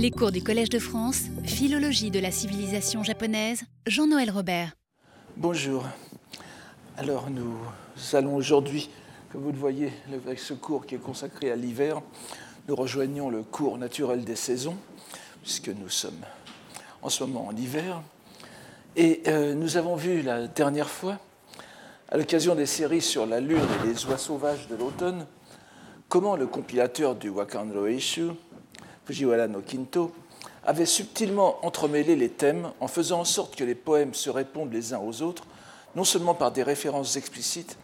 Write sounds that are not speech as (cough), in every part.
Les cours du Collège de France, Philologie de la civilisation japonaise, Jean-Noël Robert. Bonjour. Alors nous allons aujourd'hui, comme vous le voyez, avec ce cours qui est consacré à l'hiver, nous rejoignons le cours naturel des saisons, puisque nous sommes en ce moment en hiver. Et euh, nous avons vu la dernière fois, à l'occasion des séries sur la lune et les oies sauvages de l'automne, comment le compilateur du Wakan Roeishu, Fujiwara no Kinto, avait subtilement entremêlé les thèmes en faisant en sorte que les poèmes se répondent les uns aux autres, non seulement par des références explicites,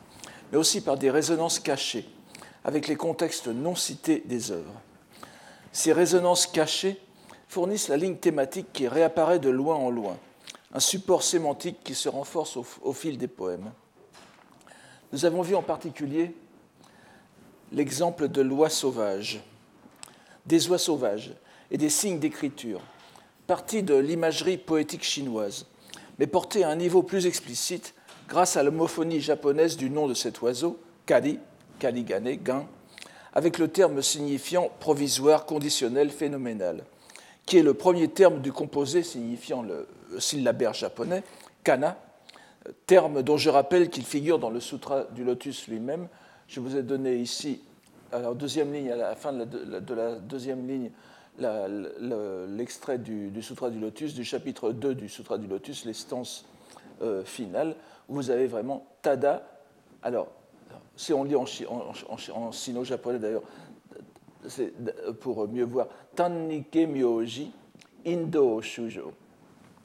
mais aussi par des résonances cachées, avec les contextes non cités des œuvres. Ces résonances cachées fournissent la ligne thématique qui réapparaît de loin en loin, un support sémantique qui se renforce au, fil des poèmes. Nous avons vu en particulier l'exemple de l'oie sauvage, des oies sauvages et des signes d'écriture, partis de l'imagerie poétique chinoise, mais portés à un niveau plus explicite grâce à l'homophonie japonaise du nom de cet oiseau, kari, karigane, gan, avec le terme signifiant provisoire, conditionnel, phénoménal, qui est le premier terme du composé signifiant le syllabaire japonais, kana, terme dont je rappelle qu'il figure dans le Sutra du Lotus lui-même. Je vous ai donné ici, alors deuxième ligne, à la fin de la, deuxième ligne, l'extrait du, Sutra du Lotus, du chapitre 2 du Sutra du Lotus, l'estance euh, finale, où vous avez vraiment Tada. Alors, si on lit en, en sino-japonais d'ailleurs, pour mieux voir, Tannike Myoji Indo Shujo.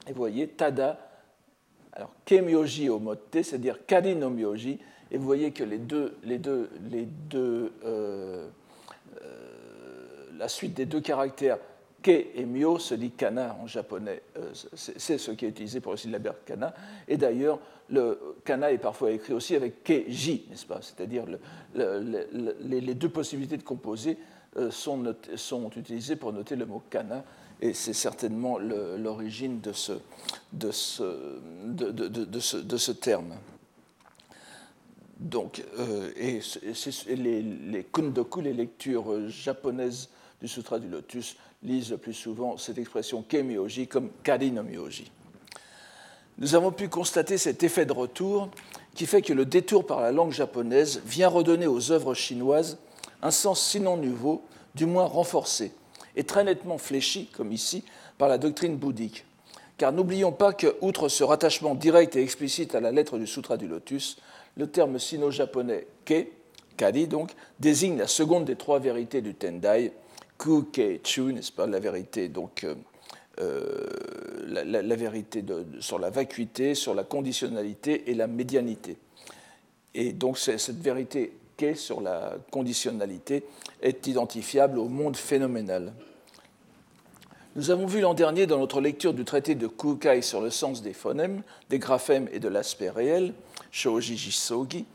Et vous voyez, Tada, alors Kemyoji au motte, c'est-à-dire Kari no Myoji, et vous voyez que euh, euh, la suite des deux caractères Ke et Myo se dit kana en japonais. Euh, c'est ce qui est utilisé pour le syllabaire kana. Et d'ailleurs, le kana est parfois écrit aussi avec keji, n'est-ce pas? C'est-à-dire les, deux possibilités de composer sont, utilisées pour noter le mot kana. Et c'est certainement l'origine de ce terme. Donc, euh, et, les, kundoku, les lectures japonaises du Sutra du Lotus, lisent le plus souvent cette expression kemyoji comme kari no myoji. Nous avons pu constater cet effet de retour qui fait que le détour par la langue japonaise vient redonner aux œuvres chinoises un sens sinon nouveau, du moins renforcé, et très nettement fléchi, comme ici, par la doctrine bouddhique. Car n'oublions pas que, outre ce rattachement direct et explicite à la lettre du Sutra du Lotus, le terme sino-japonais ke, kari donc, désigne la seconde des trois vérités du Tendai, ku, ke, chu, n'est-ce pas, la vérité, donc, euh, euh, la, vérité sur la vacuité, sur la conditionnalité et la médianité. Et donc cette vérité qu'est sur la conditionnalité est identifiable au monde phénoménal. Nous avons vu l'an dernier dans notre lecture du traité de Kukai sur le sens des phonèmes, des graphèmes et de l'aspect réel, Shoji Jisogi,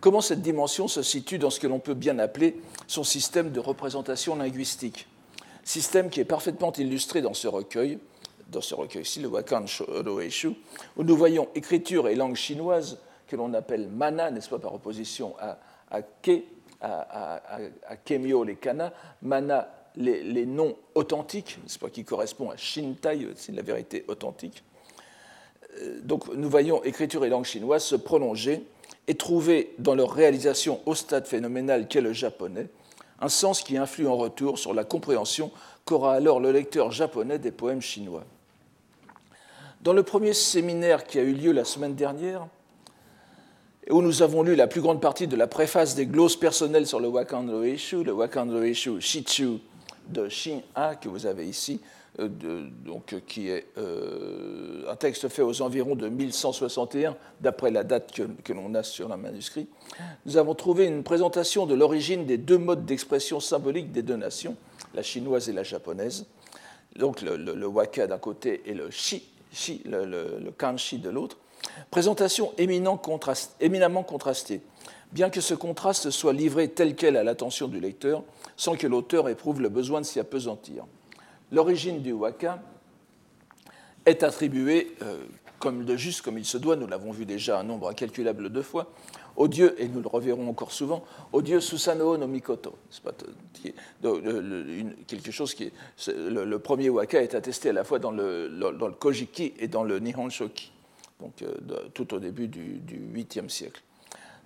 comment cette dimension se situe dans ce que l'on peut bien appeler son système de représentation linguistique? Système qui est parfaitement illustré dans ce recueil, dans ce recueil-ci, le Wakan Roeishu, où nous voyons écriture et langue chinoise que l'on appelle mana, n'est-ce pas, par opposition à, à ke, à, à, kemyo, les kana, mana, les, noms authentiques, n'est-ce pas, qui correspond à shintai, c'est la vérité authentique. Euh, donc nous voyons écriture et langue chinoise se prolonger et trouver dans leur réalisation au stade phénoménal qu'est le japonais un sens qui influe en retour sur la compréhension qu'aura alors le lecteur japonais des poèmes chinois. Dans le premier séminaire qui a eu lieu la semaine dernière, où nous avons lu la plus grande partie de la préface des glosses personnelles sur le Wakan Roeishu, le Wakan Roeishu Shichu de Shin A que vous avez ici, euh, donc, qui est euh, un texte fait aux environs de 1161, d'après la date que, l'on a sur un manuscrit, nous avons trouvé une présentation de l'origine des deux modes d'expression symbolique des deux nations, la chinoise et la japonaise, donc le, waka d'un côté et le shi, le, kanshi de l'autre, présentation éminemment contrastée, bien que ce contraste soit livré tel quel à l'attention du lecteur, sans que l'auteur éprouve le besoin de s'y apesantir l'origine du waka est attribuée, euh, comme de juste comme il se doit, nous l'avons vu déjà un nombre incalculable de fois, au dieu, et nous le reverrons encore souvent, au dieu Susanoo no Mikoto. Quelque chose qui. Le, premier waka est attesté à la fois dans le, le Kojiki et dans le Nihon Shoki, donc euh, tout au début du, du 8e siècle.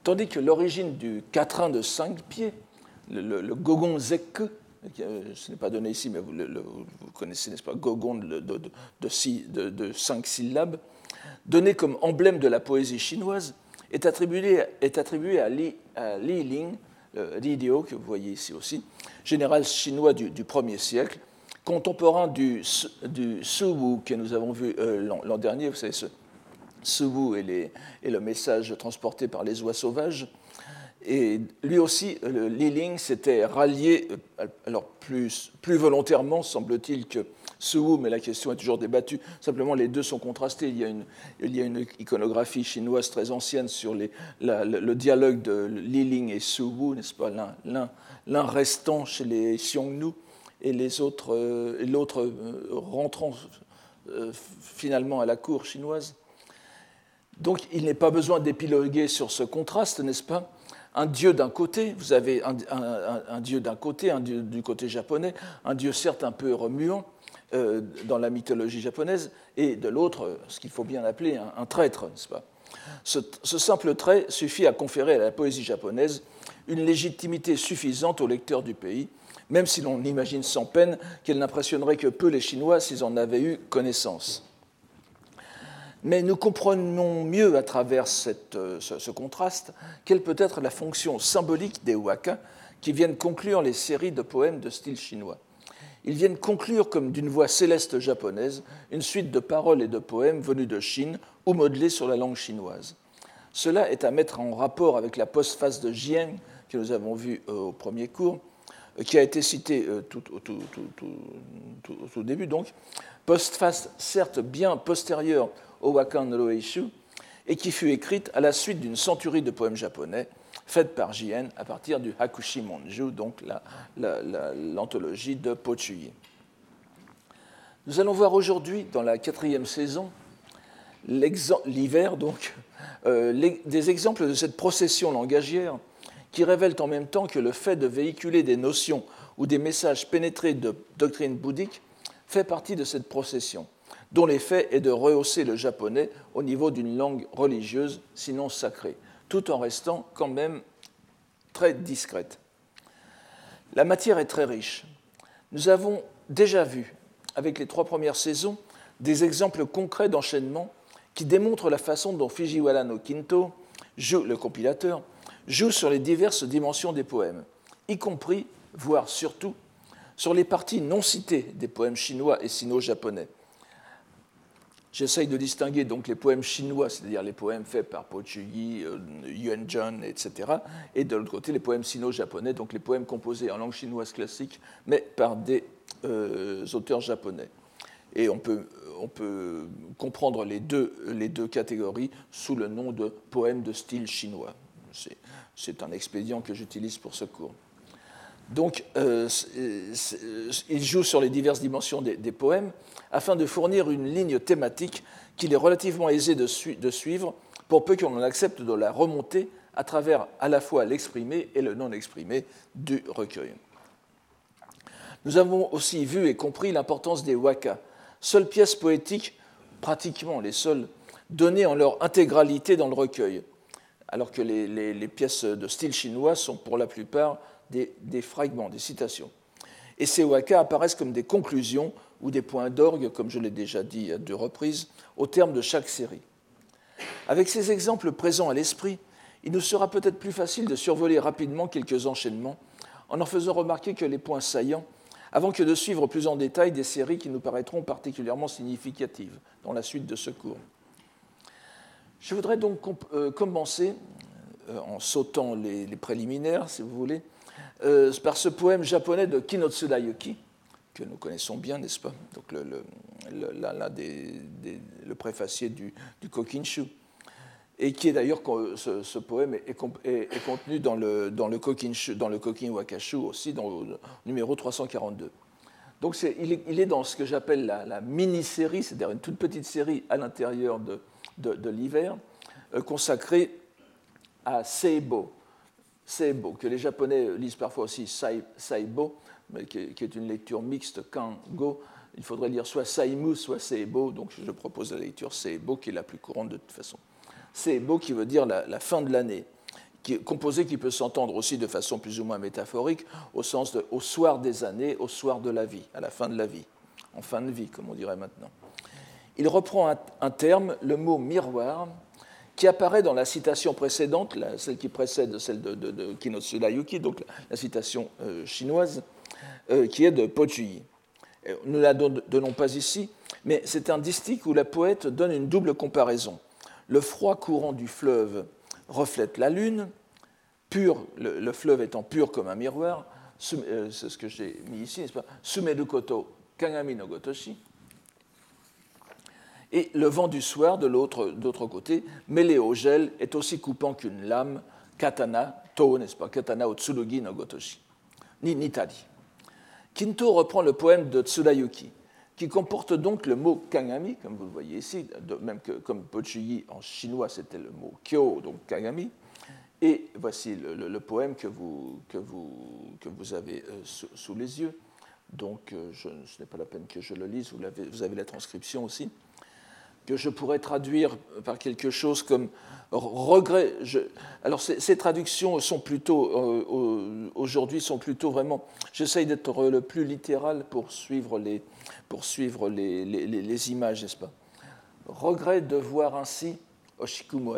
Tandis que l'origine du quatrain de cinq pieds, le, Gogon Zeku, euh, ce n'est pas donné ici, mais vous, connaissez, n'est-ce pas, Gogon de, de, cinq syllabes, donné comme emblème de la poésie chinoise, est attribué, à, Li, Ling, Li Dio, que vous voyez ici aussi, général chinois du, du 1er siècle, contemporain du, du Su Wu que nous avons vu euh, l'an dernier, vous savez, ce Suwu et, et, le message transporté par les oies sauvages. Et lui aussi, Li s'était rallié, euh, alors plus, volontairement, semble-t-il, que Suwu, mais la question est toujours débattue. Simplement, les deux sont contrastés. Il y a une, iconographie chinoise très ancienne sur le, dialogue de Li Ling et Suwu, n'est-ce pas L'un restant chez les Xiongnu et euh, l'autre euh, rentrant finalement à la cour chinoise. Donc il n'est pas besoin d'épiloguer sur ce contraste, n'est-ce pas? Un dieu d'un côté, vous avez un, dieu d'un côté, un dieu du côté japonais, un dieu certes un peu remuant euh, dans la mythologie japonaise, et de l'autre, ce qu'il faut bien appeler un, traître, n'est-ce pas? Ce, ce, simple trait suffit à conférer à la poésie japonaise une légitimité suffisante aux lecteurs du pays, même si l'on imagine sans peine qu'elle n'impressionnerait que peu les Chinois s'ils en avaient eu connaissance. Mais nous comprenons mieux à travers euh, ce, contraste quelle peut être la fonction symbolique des waka qui viennent conclure les séries de poèmes de style chinois. Ils viennent conclure comme d'une voix céleste japonaise une suite de paroles et de poèmes venus de Chine ou modelés sur la langue chinoise. Cela est à mettre en rapport avec la postface de Jiang que nous avons vue euh, au premier cours, euh, qui a été citée tout, au début donc, postface certes bien postérieure au Wakan Roeishu, et qui fut écrite à la suite d'une centurie de poèmes japonais faite par Jien à partir du Hakushi Monju, donc l'anthologie de Pochuyi. Nous allons voir aujourd'hui, dans la quatrième saison, l'hiver donc, euh, des exemples de cette procession langagière qui révèlent en même temps que le fait de véhiculer des notions ou des messages pénétrés de doctrine bouddhique fait partie de cette procession dont l'effet est de rehausser le japonais au niveau d'une langue religieuse, sinon sacrée, tout en restant quand même très discrète. La matière est très riche. Nous avons déjà vu, avec les trois premières saisons, des exemples concrets d'enchaînement qui démontrent la façon dont Fujiwara no Kinto, joue, le compilateur, joue sur les diverses dimensions des poèmes, y compris, voire surtout, sur les parties non citées des poèmes chinois et sino-japonais, J'essaye de distinguer donc les poèmes chinois, c'est-à-dire les poèmes faits par Po Chuyi, euh, Yuan Zhen, etc., et de l'autre côté les poèmes sino-japonais, donc les poèmes composés en langue chinoise classique, mais par des euh, auteurs japonais. Et on peut, on peut comprendre les deux, les deux catégories sous le nom de poèmes de style chinois. C'est un expédient que j'utilise pour ce cours. Donc, euh, il joue sur les diverses dimensions des, poèmes afin de fournir une ligne thématique qu'il est relativement aisé de, suivre pour peu qu'on accepte de la remonter à travers à la fois l'exprimé et le non exprimé du recueil. Nous avons aussi vu et compris l'importance des waka, seules pièces poétiques, pratiquement les seules, données en leur intégralité dans le recueil, alors que les pièces de style chinois sont pour la plupart des, fragments, des citations. Et ces waka apparaissent comme des conclusions ou des points d'orgue, comme je l'ai déjà dit à deux reprises, au terme de chaque série. Avec ces exemples présents à l'esprit, il nous sera peut-être plus facile de survoler rapidement quelques enchaînements en en faisant remarquer que les points saillants, avant que de suivre plus en détail des séries qui nous paraîtront particulièrement significatives dans la suite de ce cours. Je voudrais donc euh, commencer, euh, en sautant les préliminaires, si vous voulez, euh, par ce poème japonais de Kinotsuda Yuki, que nous connaissons bien, n'est-ce pas Donc le, le, des, le préfacier du, du, Kokinshu, et qui est d'ailleurs, ce, poème est, contenu dans le, dans, le Kokinshu, dans le Kokin Wakashu aussi, dans le numéro 342. Donc il est, il, est, dans ce que j'appelle la, mini-série, c'est-à-dire une toute petite série à l'intérieur de, de, l'hiver, euh, consacré à Seibo. Seibo, que les Japonais lisent parfois aussi Saibo, mais qui, est une lecture mixte Kango. Il faudrait lire soit Saimu, soit Seibo, donc je propose la lecture Seibo, qui est la plus courante de toute façon. Seibo qui veut dire la, fin de l'année, qui composé qui peut s'entendre aussi de façon plus ou moins métaphorique, au sens de au soir des années, au soir de la vie, à la fin de la vie, en fin de vie, comme on dirait maintenant. Il reprend un, terme, le mot miroir, qui apparaît dans la citation précédente, celle qui précède celle de, de, de Yuki, donc la, citation euh, chinoise, euh, qui est de Pochuyi. Nous ne la donnons pas ici, mais c'est un distique où la poète donne une double comparaison. Le froid courant du fleuve reflète la lune, pur, le, fleuve étant pur comme un miroir, euh, c'est ce que j'ai mis ici, n'est-ce pas Sumedu koto kangami no gotoshi, et le vent du soir, de l'autre côté, mêlé au gel, est aussi coupant qu'une lame, katana, to, n'est-ce pas, katana o tsurugi no gotoshi, ni nitari. Kinto reprend le poème de Tsurayuki, qui comporte donc le mot kangami, comme vous le voyez ici, même que comme Pochuyi en chinois c'était le mot kyo, donc kangami. Et voici le, poème que vous, que vous, que vous avez euh, sous, les yeux. Donc euh, ce n'est pas la peine que je le lise, vous, avez, vous avez la transcription aussi que je pourrais traduire par quelque chose comme regret. alors ces, traductions sont plutôt euh, aujourd'hui sont plutôt vraiment. J'essaye d'être le plus littéral pour suivre les pour suivre les, les, images, n'est-ce pas? Regret de voir ainsi Oshikumu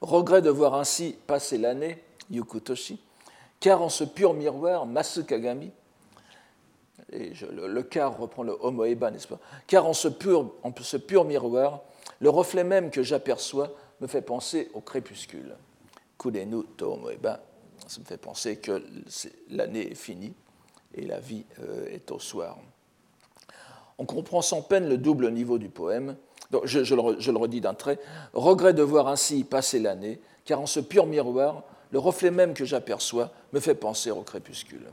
Regret de voir ainsi passer l'année Yukutoshi, car en ce pur miroir Masukagami le, car reprend le homoeba, n'est-ce pas? Car en ce, pur, miroir, le reflet même que j'aperçois me fait penser au crépuscule. Kudenu to homoeba, ça me fait penser que l'année est finie et la vie euh, est au soir. On comprend sans peine le double niveau du poème. Je le redis d'un trait. Regret de voir ainsi passer l'année, car en ce pur miroir, le reflet même que j'aperçois me fait penser au crépuscule.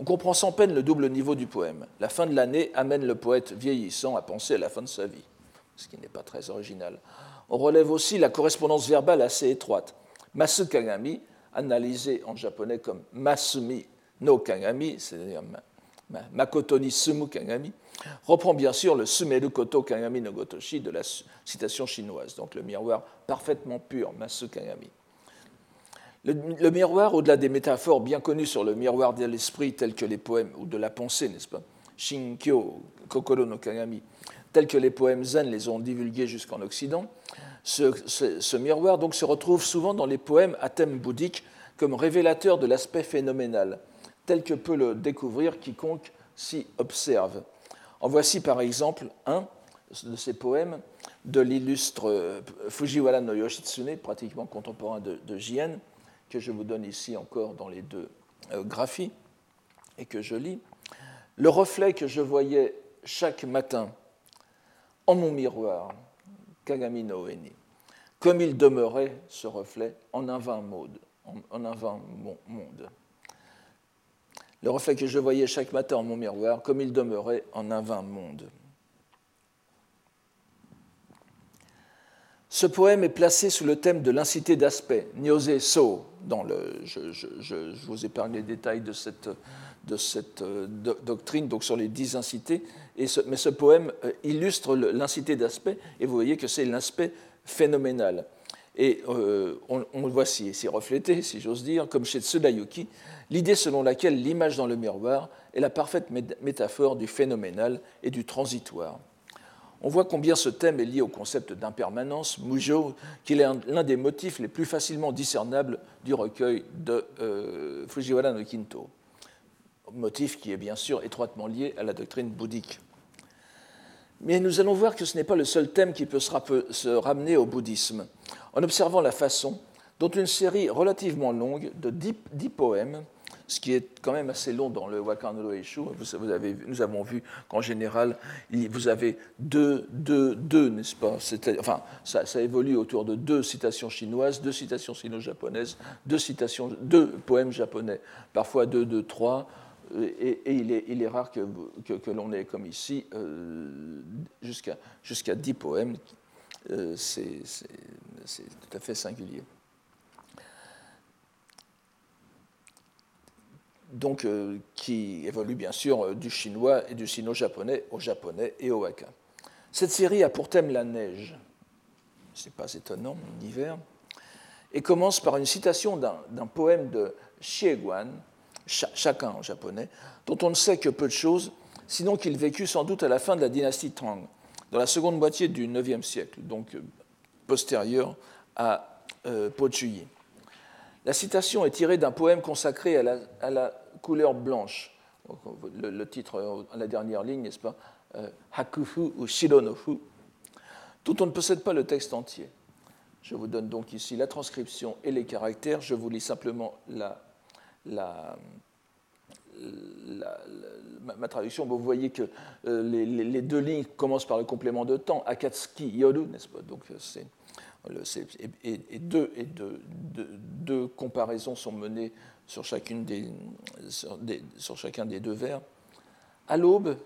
On comprend sans peine le double niveau du poème. La fin de l'année amène le poète vieillissant à penser à la fin de sa vie, ce qui n'est pas très original. On relève aussi la correspondance verbale assez étroite. Masu Kagami, analysé en japonais comme Masumi no Kagami, c'est-à-dire Makoto ni Sumu Kagami, reprend bien sûr le Sumeru Koto Kagami no Gotoshi de la citation chinoise, donc le miroir parfaitement pur, Masu Kagami. Le, miroir, au-delà des métaphores bien connues sur le miroir de l'esprit, tels que les poèmes, ou de la pensée, n'est-ce pas Shinkyo, Kokoro no Kagami, tels que les poèmes zen les ont divulgués jusqu'en Occident, ce, miroir donc se retrouve souvent dans les poèmes à thème bouddhique comme révélateur de l'aspect phénoménal, tel que peut le découvrir quiconque s'y observe. En voici par exemple un de ces poèmes de l'illustre Fujiwara no Yoshitsune, pratiquement contemporain de, de Jien, que je vous donne ici encore dans les deux euh, graphies et que je lis. Le reflet que je voyais chaque matin en mon miroir, Kagami no Eni, comme il demeurait ce reflet en un vain monde, en un vain monde. Le reflet que je voyais chaque matin en mon miroir, comme il demeurait en un vain monde. Ce poème est placé sous le thème de l'incité d'aspect, Nyose So. Dans le, je, je, je, vous épargne les détails de cette, euh, doctrine, donc sur les dix incités. Mais ce poème euh, illustre l'incité d'aspect, et vous voyez que c'est l'aspect phénoménal. Et euh, on, le voit s'y reflété, si j'ose dire, comme chez Tsudayuki, l'idée selon laquelle l'image dans le miroir est la parfaite métaphore du phénoménal et du transitoire. On voit combien ce thème est lié au concept d'impermanence, Mujo, qu'il est l'un des motifs les plus facilement discernables du recueil de euh, Fujiwara no Kinto. Motif qui est bien sûr étroitement lié à la doctrine bouddhique. Mais nous allons voir que ce n'est pas le seul thème qui peut se ramener au bouddhisme, en observant la façon dont une série relativement longue de dix poèmes ce qui est quand même assez long dans le Wakano Eshu. Vous, avez, nous avons vu qu'en général, vous avez deux, deux, deux n'est-ce pas? Enfin, ça, évolue autour de deux citations chinoises, deux citations sino-japonaises, deux, citations, deux poèmes japonais, parfois deux, deux, trois. Et, il, est, rare que, l'on ait, comme ici, euh, jusqu'à dix poèmes c'est tout à fait singulier. Donc qui évolue bien sûr du chinois et du sino-japonais au japonais et au waka. Cette série a pour thème la neige, c'est pas étonnant, l'hiver, et commence par une citation d'un poème de Xieguan, chacun en japonais, dont on ne sait que peu de choses, sinon qu'il vécut sans doute à la fin de la dynastie Tang, dans la seconde moitié du IXe siècle, donc euh, postérieure à euh. La citation est tirée d'un poème consacré à la, couleur blanche. Le, titre à la dernière ligne, n'est-ce pas euh, Hakufu ou Shironofu, dont on ne possède pas le texte entier. Je vous donne donc ici la transcription et les caractères. Je vous lis simplement la, ma, traduction. Vous voyez que euh, les, deux lignes commencent par le complément de temps, Akatsuki Yoru, n'est-ce pas? Donc, c'est, et, deux, comparaisons sont menées sur, chacun des deux vers. À l'aube,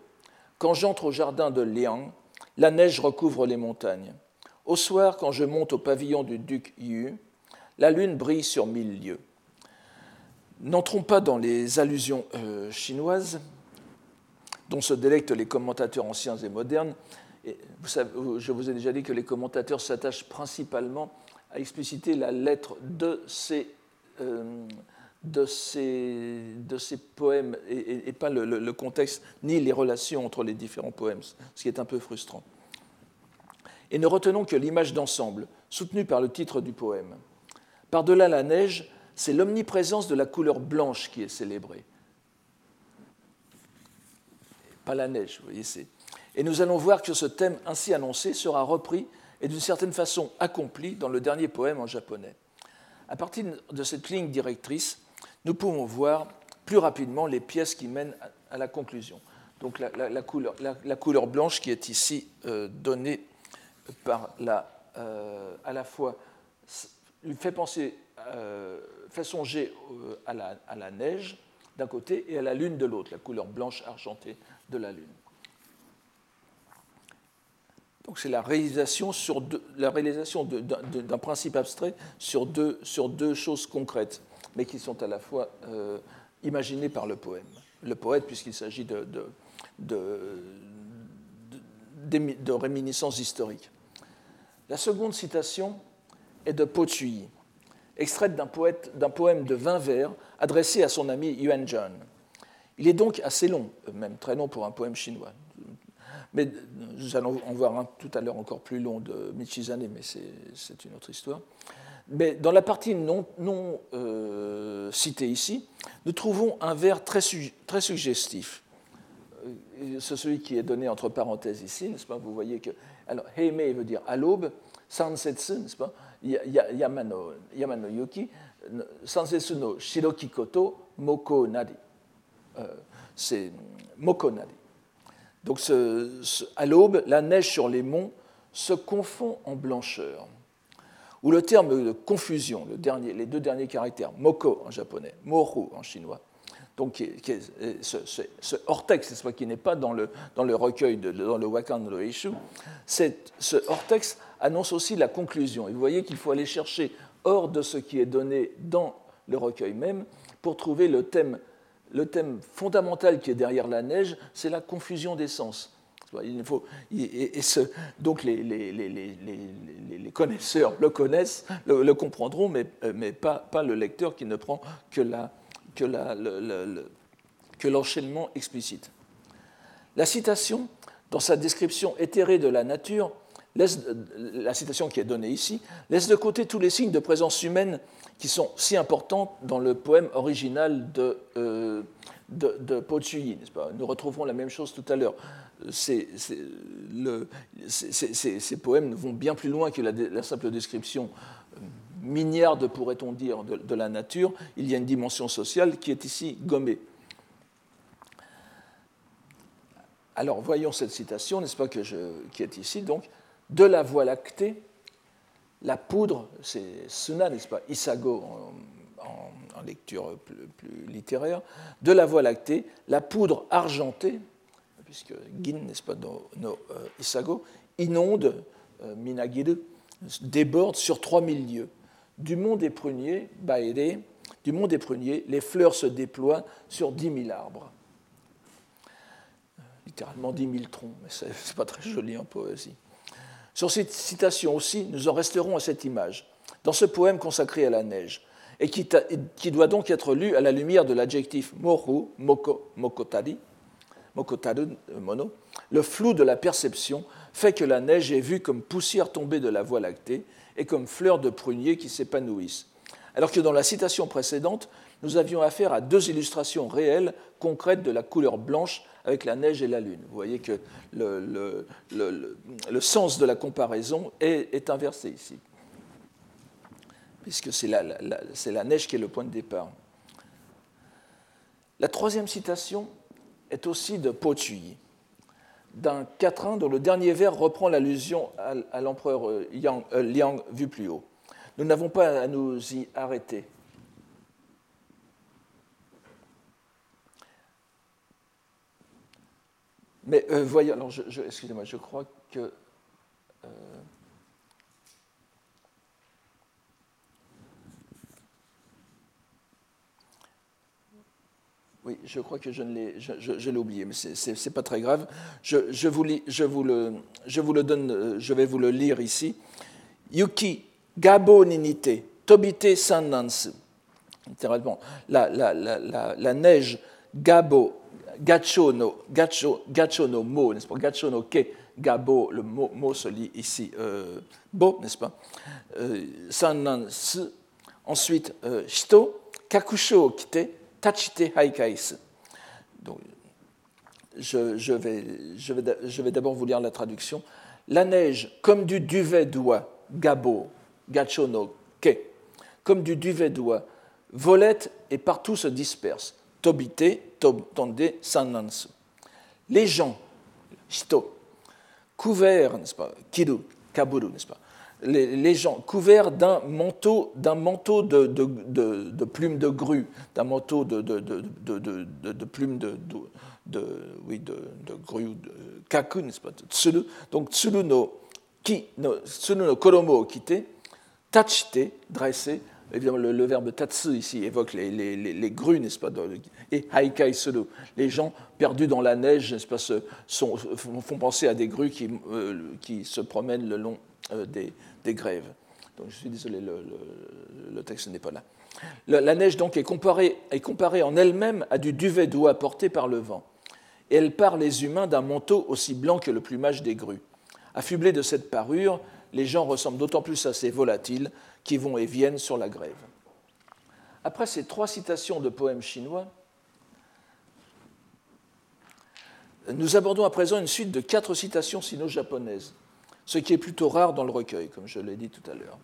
quand j'entre au jardin de Liang, la neige recouvre les montagnes. Au soir, quand je monte au pavillon du duc Yu, la lune brille sur mille lieues. N'entrons pas dans les allusions euh, chinoises dont se délectent les commentateurs anciens et modernes. Je vous ai déjà dit que les commentateurs s'attachent principalement à expliciter la lettre de ces, euh, de ces, de ces poèmes et, pas le, contexte ni les relations entre les différents poèmes, ce qui est un peu frustrant. Et ne retenons que l'image d'ensemble, soutenue par le titre du poème. Par-delà la neige, c'est l'omniprésence de la couleur blanche qui est célébrée. Pas la neige, vous voyez. Et nous allons voir que ce thème ainsi annoncé sera repris et d'une certaine façon accompli dans le dernier poème en japonais. À partir de cette ligne directrice, nous pouvons voir plus rapidement les pièces qui mènent à la conclusion. Donc la, couleur, blanche qui est ici euh, donnée par la, euh, à la fois fait penser, euh, fait songer à la neige d'un côté et à la lune de l'autre, la couleur blanche argentée de la lune. C'est la réalisation, d'un principe abstrait sur deux, choses concrètes mais qui sont à la fois euh, imaginés par le poème. Le poète, puisqu'il s'agit de, réminiscences historiques. La seconde citation est de Po Chui, extraite d'un poème de 20 vers adressé à son ami Yuan Zhen. Il est donc assez long, même très long pour un poème chinois. Mais nous allons en voir un tout à l'heure encore plus long de Michizane, mais c'est une autre histoire. Mais dans la partie non, euh, citée ici, nous trouvons un vers très, très suggestif. Euh, c'est celui qui est donné entre parenthèses ici, n'est-ce pas? Vous voyez que. Alors, Heime veut dire à l'aube, Sansetsu, n'est-ce pas? Yamano, Yamano Yuki, Sansetsu no Shiroki Koto, Moko Nari. Euh, c'est Moko Nari. Donc, à l'aube, la neige sur les monts se confond en blancheur ou le terme de confusion, les deux derniers caractères, moko en japonais, moru en chinois, donc ce, ce, ce hors-texte, qui n'est pas dans le, recueil, de, dans le Wakan no Eishu, ce hors-texte annonce aussi la conclusion. Et vous voyez qu'il faut aller chercher hors de ce qui est donné dans le recueil même pour trouver le thème, le thème fondamental qui est derrière la neige, c'est la confusion des sens. Il faut, donc les, connaisseurs le connaissent, le, comprendront, mais, mais pas, le lecteur qui ne prend que l'enchaînement explicite. La citation, dans sa description éthérée de la nature, laisse, la citation qui est donnée ici, laisse de côté tous les signes de présence humaine qui sont si importants dans le poème original de, euh, de, Nous retrouverons la même chose tout à l'heure ces, poèmes vont bien plus loin que la, simple description euh, miniarde, pourrait-on dire, de, la nature. Il y a une dimension sociale qui est ici gommée. Alors, voyons cette citation, n'est-ce pas, qui est ici, donc, de la voie lactée, la poudre, c'est Suna, n'est-ce pas, Isago en, lecture plus, littéraire, de la voie lactée, la poudre argentée, puisque Gin, n'est-ce pas, nos, euh, Isago, inonde Minagiru déborde sur 3000 lieues. Du mont des pruniers, Baere, du mont des pruniers, les fleurs se déploient sur 10 000 arbres. Littéralement 10 000 troncs, mais ce n'est pas très joli en poésie. Sur cette citation aussi, nous en resterons à cette image. Dans ce poème consacré à la neige, et qui, doit donc être lu à la lumière de l'adjectif moru, moko, mokotari, euh, mono, le flou de la perception fait que la neige est vue comme poussière tombée de la voie lactée et comme fleurs de prunier qui s'épanouissent. Alors que dans la citation précédente, nous avions affaire à deux illustrations réelles, concrètes de la couleur blanche avec la neige et la lune. Vous voyez que le, sens de la comparaison est, inversé ici, puisque c'est la, neige qui est le point de départ. La troisième citation est aussi de Po d'un quatrain dont le dernier vers reprend l'allusion à, l'empereur euh, Liang vu plus haut. Nous n'avons pas à nous y arrêter. Mais euh, voyez, alors excusez-moi, je crois que Oui, je crois que je, l'ai, je, l'ai oublié, mais ce n'est pas très grave. Je, vous je, vous le, je vous le donne, euh, je vais vous le lire ici. Yuki, Gabo Ninite, Tobite Sanansu. Littéralement, la, la, la, la, neige, Gabo, Gacho no, gacho, gacho no mo, n'est-ce pas? Gacho no ke, Gabo, le mot, mot se lit ici, euh, Bo, n'est-ce pas? Euh, Sanansu. Ensuite, euh, Shito, Kakusho kite, Tachite Haikais. Donc, je, je, vais, je, vais, je vais d'abord vous lire la traduction. La neige, comme du duvet d'oie, gabo, gachono, ke, comme du duvet d'oie, volette et partout se disperse. Tobite, tonde, sanansu. Les gens, shito, couverts, n'est-ce pas, kiru, kaburu, n'est-ce pas, les, gens couverts d'un manteau, d'un manteau de, de, plumes de grue, d'un manteau de, plumes de, oui, de, grue, de kaku, n'est-ce pas, tsuru. Donc tsuru no, ki, no, tsuru no koromo kite, tachite, dressé. Évidemment, le, verbe tatsu ici évoque les, les, les, grues, n'est-ce pas, et haikai. Les gens perdus dans la neige, n'est-ce pas, sont, font penser à des grues qui, euh, qui se promènent le long euh, des, des grèves. Donc je suis désolé, le, texte n'est pas là. La, neige donc est comparée, est comparée en elle-même à du duvet d'eau apporté par le vent. Et elle part les humains d'un manteau aussi blanc que le plumage des grues. Affublés de cette parure, les gens ressemblent d'autant plus à ces volatiles qui vont et viennent sur la grève. Après ces trois citations de poèmes chinois, nous abordons à présent une suite de quatre citations sino-japonaises ce qui est plutôt rare dans le recueil, comme je l'ai dit tout à l'heure.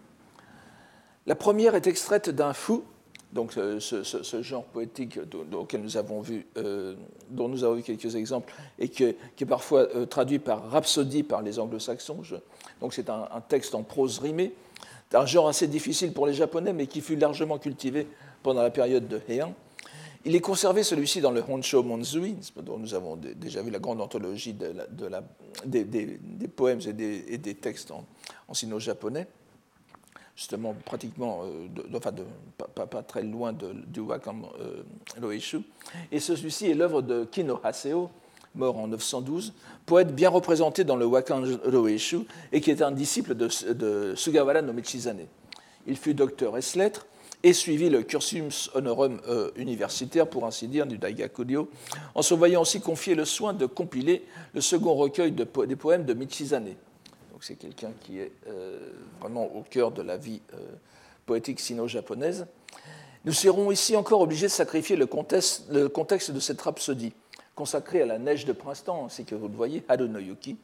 La première est extraite d'un fou, donc ce, genre poétique dont, nous avons vu, euh, dont nous avons vu quelques exemples, et qui est parfois euh, traduit par rhapsodie par les anglo-saxons. Donc c'est un, texte en prose rimée, un genre assez difficile pour les Japonais, mais qui fut largement cultivé pendant la période de Heian. Il est conservé celui-ci dans le Honsho Monzui, dont nous avons déjà vu la grande anthologie de des, poèmes et des, textes en, sino-japonais, justement pratiquement, euh, enfin pas, très loin du Wakam euh. Et celui-ci est l'œuvre de Kino Haseo, mort en 912, poète bien représenté dans le Wakan Roeshu et qui est un disciple de, Sugawara no Michizane. Il fut docteur ès lettres et suivi le cursus honorum euh, universitaire, pour ainsi dire, du Daigakurio, en se voyant aussi confier le soin de compiler le second recueil de des poèmes de Michizane. Donc c'est quelqu'un qui est euh, vraiment au cœur de la vie euh, poétique sino-japonaise. Nous serons ici encore obligés de sacrifier le contexte, le contexte de cette rhapsodie, consacrée à la neige de printemps, ainsi que vous le voyez, Haru no Yuki,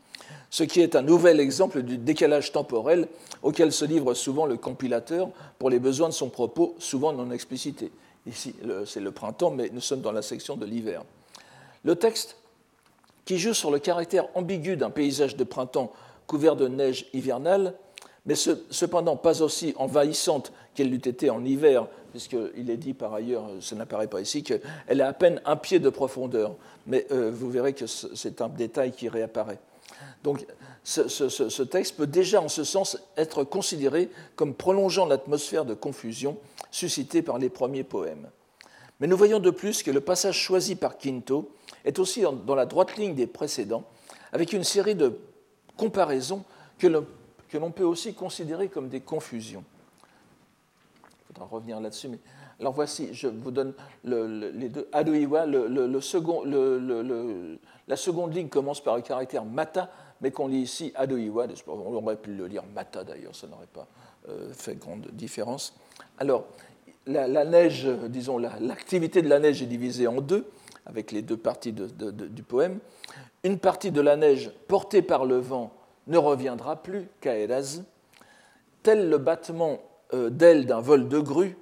ce qui est un nouvel exemple du décalage temporel auquel se livre souvent le compilateur pour les besoins de son propos, souvent non explicités. Ici, c'est le printemps, mais nous sommes dans la section de l'hiver. Le texte, qui joue sur le caractère ambigu d'un paysage de printemps couvert de neige hivernale, mais cependant pas aussi envahissante qu'elle l'eût été en hiver, puisqu'il est dit par ailleurs, ça n'apparaît pas ici, qu'elle a à peine un pied de profondeur. Mais euh, vous verrez que c'est un détail qui réapparaît. Donc ce, texte peut déjà en ce sens être considéré comme prolongeant l'atmosphère de confusion suscitée par les premiers poèmes. Mais nous voyons de plus que le passage choisi par Quinto est aussi dans la droite ligne des précédents, avec une série de comparaisons que l'on peut aussi considérer comme des confusions. Faudra revenir là-dessus, mais alors voici, je vous donne les deux. Adoiwa, le, second, la seconde ligne commence par le caractère mata, mais qu'on lit ici Adoiwa. On aurait pu le lire mata d'ailleurs, ça n'aurait pas euh, fait grande différence. Alors, la, neige, disons, l'activité de la neige est divisée en deux, avec les deux parties du poème. Une partie de la neige portée par le vent ne reviendra plus, Kaeraz, tel le battement d'ailes d'un vol de grue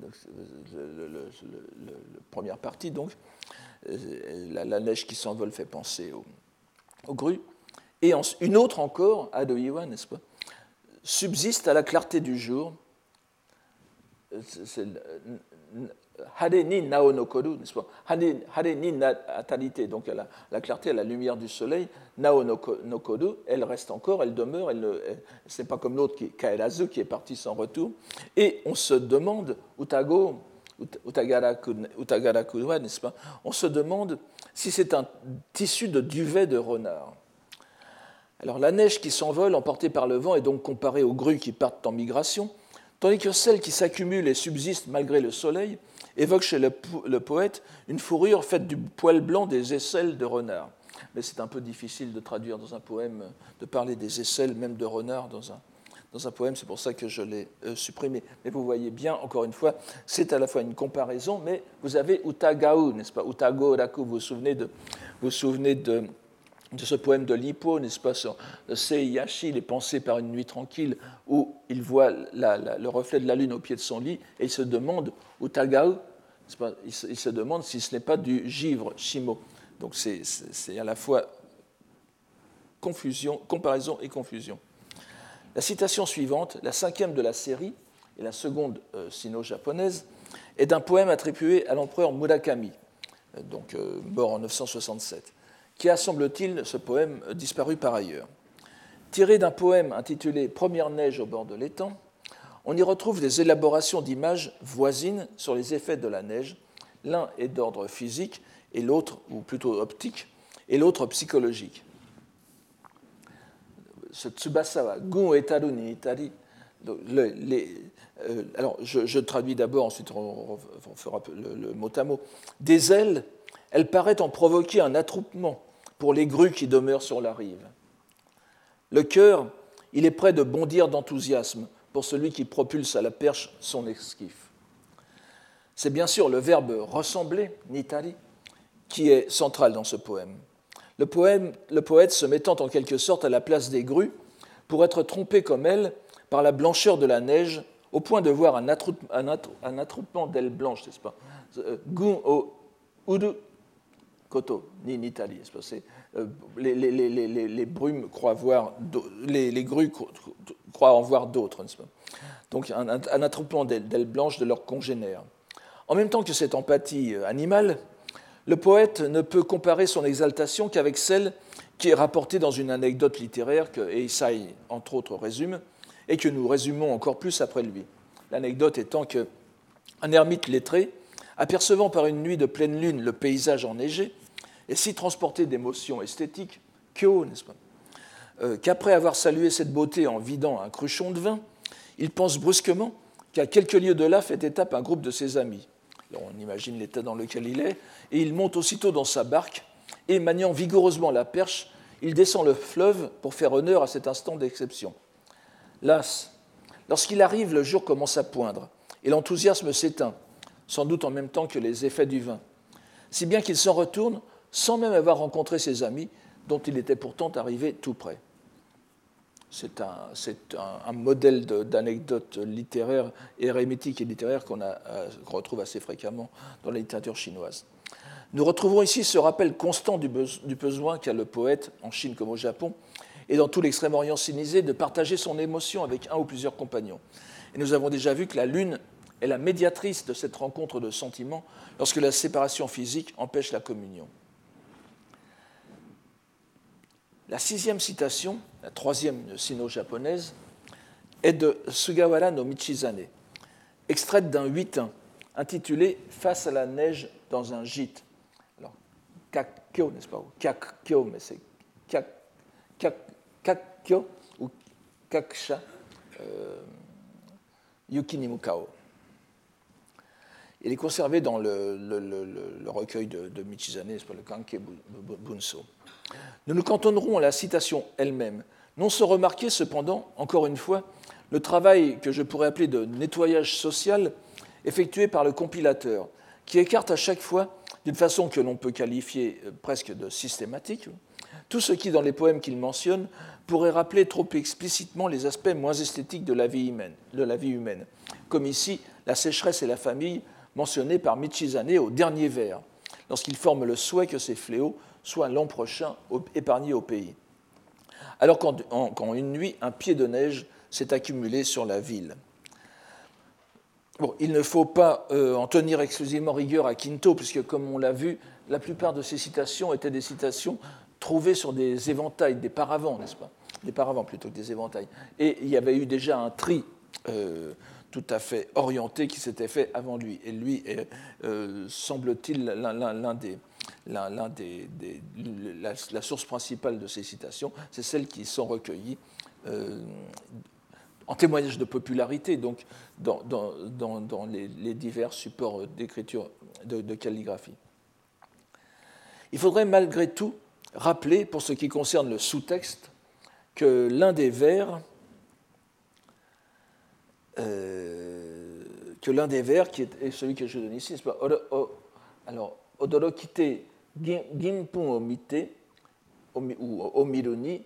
la première partie, donc, euh, la, neige qui s'envole fait penser aux au grues. Et une autre encore, Adoiwa, n'est-ce pas, subsiste à la clarté du jour. Hare ni nao no koru, n'est-ce pas? Hare ni natalité, donc la, la, clarté, la lumière du soleil, nao no, koru, elle reste encore, elle demeure, elle ne, c'est pas comme l'autre Kaerazu qui est parti sans retour. Et on se demande, Utago, Utagaraku, n'est-ce pas? On se demande si c'est un tissu de duvet de renard. Alors la neige qui s'envole, emportée par le vent, est donc comparée aux grues qui partent en migration, tandis que celle qui s'accumule et subsiste malgré le soleil évoque chez le, poète une fourrure faite du poil blanc des aisselles de renard. Mais c'est un peu difficile de traduire dans un poème, de parler des aisselles même de renard dans un, dans un poème, c'est pour ça que je l'ai euh, supprimé. Mais vous voyez bien, encore une fois, c'est à la fois une comparaison, mais vous avez Utagao, n'est-ce pas? Utago Raku, vous vous souvenez de, vous souvenez de, de ce poème de Lippo, n'est-ce pas, sur Seiyashi, les pensées par une nuit tranquille, où il voit le reflet de la lune au pied de son lit, et il se demande, Utagao, il se, demande si ce n'est pas du givre, shimo. Donc c'est à la fois confusion, comparaison et confusion. La citation suivante, la cinquième de la série, et la seconde euh, sino-japonaise, est d'un poème attribué à l'empereur Murakami, euh, donc euh, mort en 967, qui a, semble-t-il, ce poème disparu par ailleurs. Tiré d'un poème intitulé Première neige au bord de l'étang, on y retrouve des élaborations d'images voisines sur les effets de la neige. L'un est d'ordre physique et l'autre, ou plutôt optique, et l'autre psychologique. Ce Tsubasawa, Gun etaru ni itari. Euh, alors, je, traduis d'abord, ensuite on, fera le, mot à mot. Des ailes, elles paraissent en provoquer un attroupement pour les grues qui demeurent sur la rive. Le cœur, il est prêt de bondir d'enthousiasme pour celui qui propulse à la perche son esquif. C'est bien sûr le verbe ressembler, nitari, qui est central dans ce poème. Le, poème. le poète se mettant en quelque sorte à la place des grues pour être trompé comme elles par la blancheur de la neige au point de voir un, attroupement d'ailes blanches, n'est-ce pas? Euh, Gun o uru koto, ni nitari, euh, les, les, les, les, brumes croient voir, les, grues croient en voir d'autres, Donc un, attroupement d'ailes blanches de leurs congénères. En même temps que cette empathie euh, animale, le poète ne peut comparer son exaltation qu'avec celle qui est rapportée dans une anecdote littéraire que Eisai, entre autres, résume, et que nous résumons encore plus après lui. L'anecdote étant que un ermite lettré, apercevant par une nuit de pleine lune le paysage enneigé, et si transporté d'émotions esthétiques, Kyo, n'est-ce pas euh, Qu'après avoir salué cette beauté en vidant un cruchon de vin, il pense brusquement qu'à quelques lieues de là fait étape un groupe de ses amis. on imagine l'état dans lequel il est, et il monte aussitôt dans sa barque, et maniant vigoureusement la perche, il descend le fleuve pour faire honneur à cet instant d'exception. Las, lorsqu'il arrive, le jour commence à poindre, et l'enthousiasme s'éteint, sans doute en même temps que les effets du vin, si bien qu'il s'en retourne sans même avoir rencontré ses amis, dont il était pourtant arrivé tout près. C'est un, modèle d'anecdote littéraire, érémitique et littéraire euh, qu'on retrouve assez fréquemment dans la littérature chinoise. Nous retrouvons ici ce rappel constant du, besoin qu'a le poète, en Chine comme au Japon, et dans tout l'extrême-orient sinisé, de partager son émotion avec un ou plusieurs compagnons. Et nous avons déjà vu que la Lune est la médiatrice de cette rencontre de sentiments lorsque la séparation physique empêche la communion. La sixième citation, la troisième sino-japonaise, est de Sugawara no Michizane, extraite d'un huitin intitulé Face à la neige dans un gîte. Alors, Kakkyo, n'est-ce pas? Kakkyo, mais c'est Kakkyo ou Kaksha euh, Yuki Nimukao. Il est conservé dans le, recueil de, de Michizane, le Kanke Bunso. Nous nous cantonnerons à la citation elle-même, non sans remarquer cependant, encore une fois, le travail que je pourrais appeler de nettoyage social effectué par le compilateur, qui écarte à chaque fois, d'une façon que l'on peut qualifier euh, presque de systématique, tout ce qui, dans les poèmes qu'il mentionne, pourrait rappeler trop explicitement les aspects moins esthétiques de la vie humaine, de la vie humaine comme ici la sécheresse et la famille mentionnée par Michizane au dernier vers, lorsqu'il forme le souhait que ces fléaux soient l'an prochain épargnés au pays. Alors qu'en une nuit, un pied de neige s'est accumulé sur la ville. Il ne faut pas euh, en tenir exclusivement rigueur à Quinto, puisque comme on l'a vu, la plupart de ces citations étaient des citations trouvées sur des éventails, des paravents, n'est-ce pas? Des paravents plutôt que des éventails. Et il y avait eu déjà un tri euh, tout à fait orienté qui s'était fait avant lui. Et lui est, euh, semble-t-il, l'un des, l'un des, la, source principale de ces citations, c'est celles qui sont recueillies en témoignage de popularité, donc dans, dans, les, divers supports d'écriture de, calligraphie. Il faudrait malgré tout rappeler, pour ce qui concerne le sous-texte, que l'un des vers, euh, que l'un des vers, qui est, celui que je donne ici, n'est-ce pas Alors, Odorokite Ginpun Omite, ou Omiruni,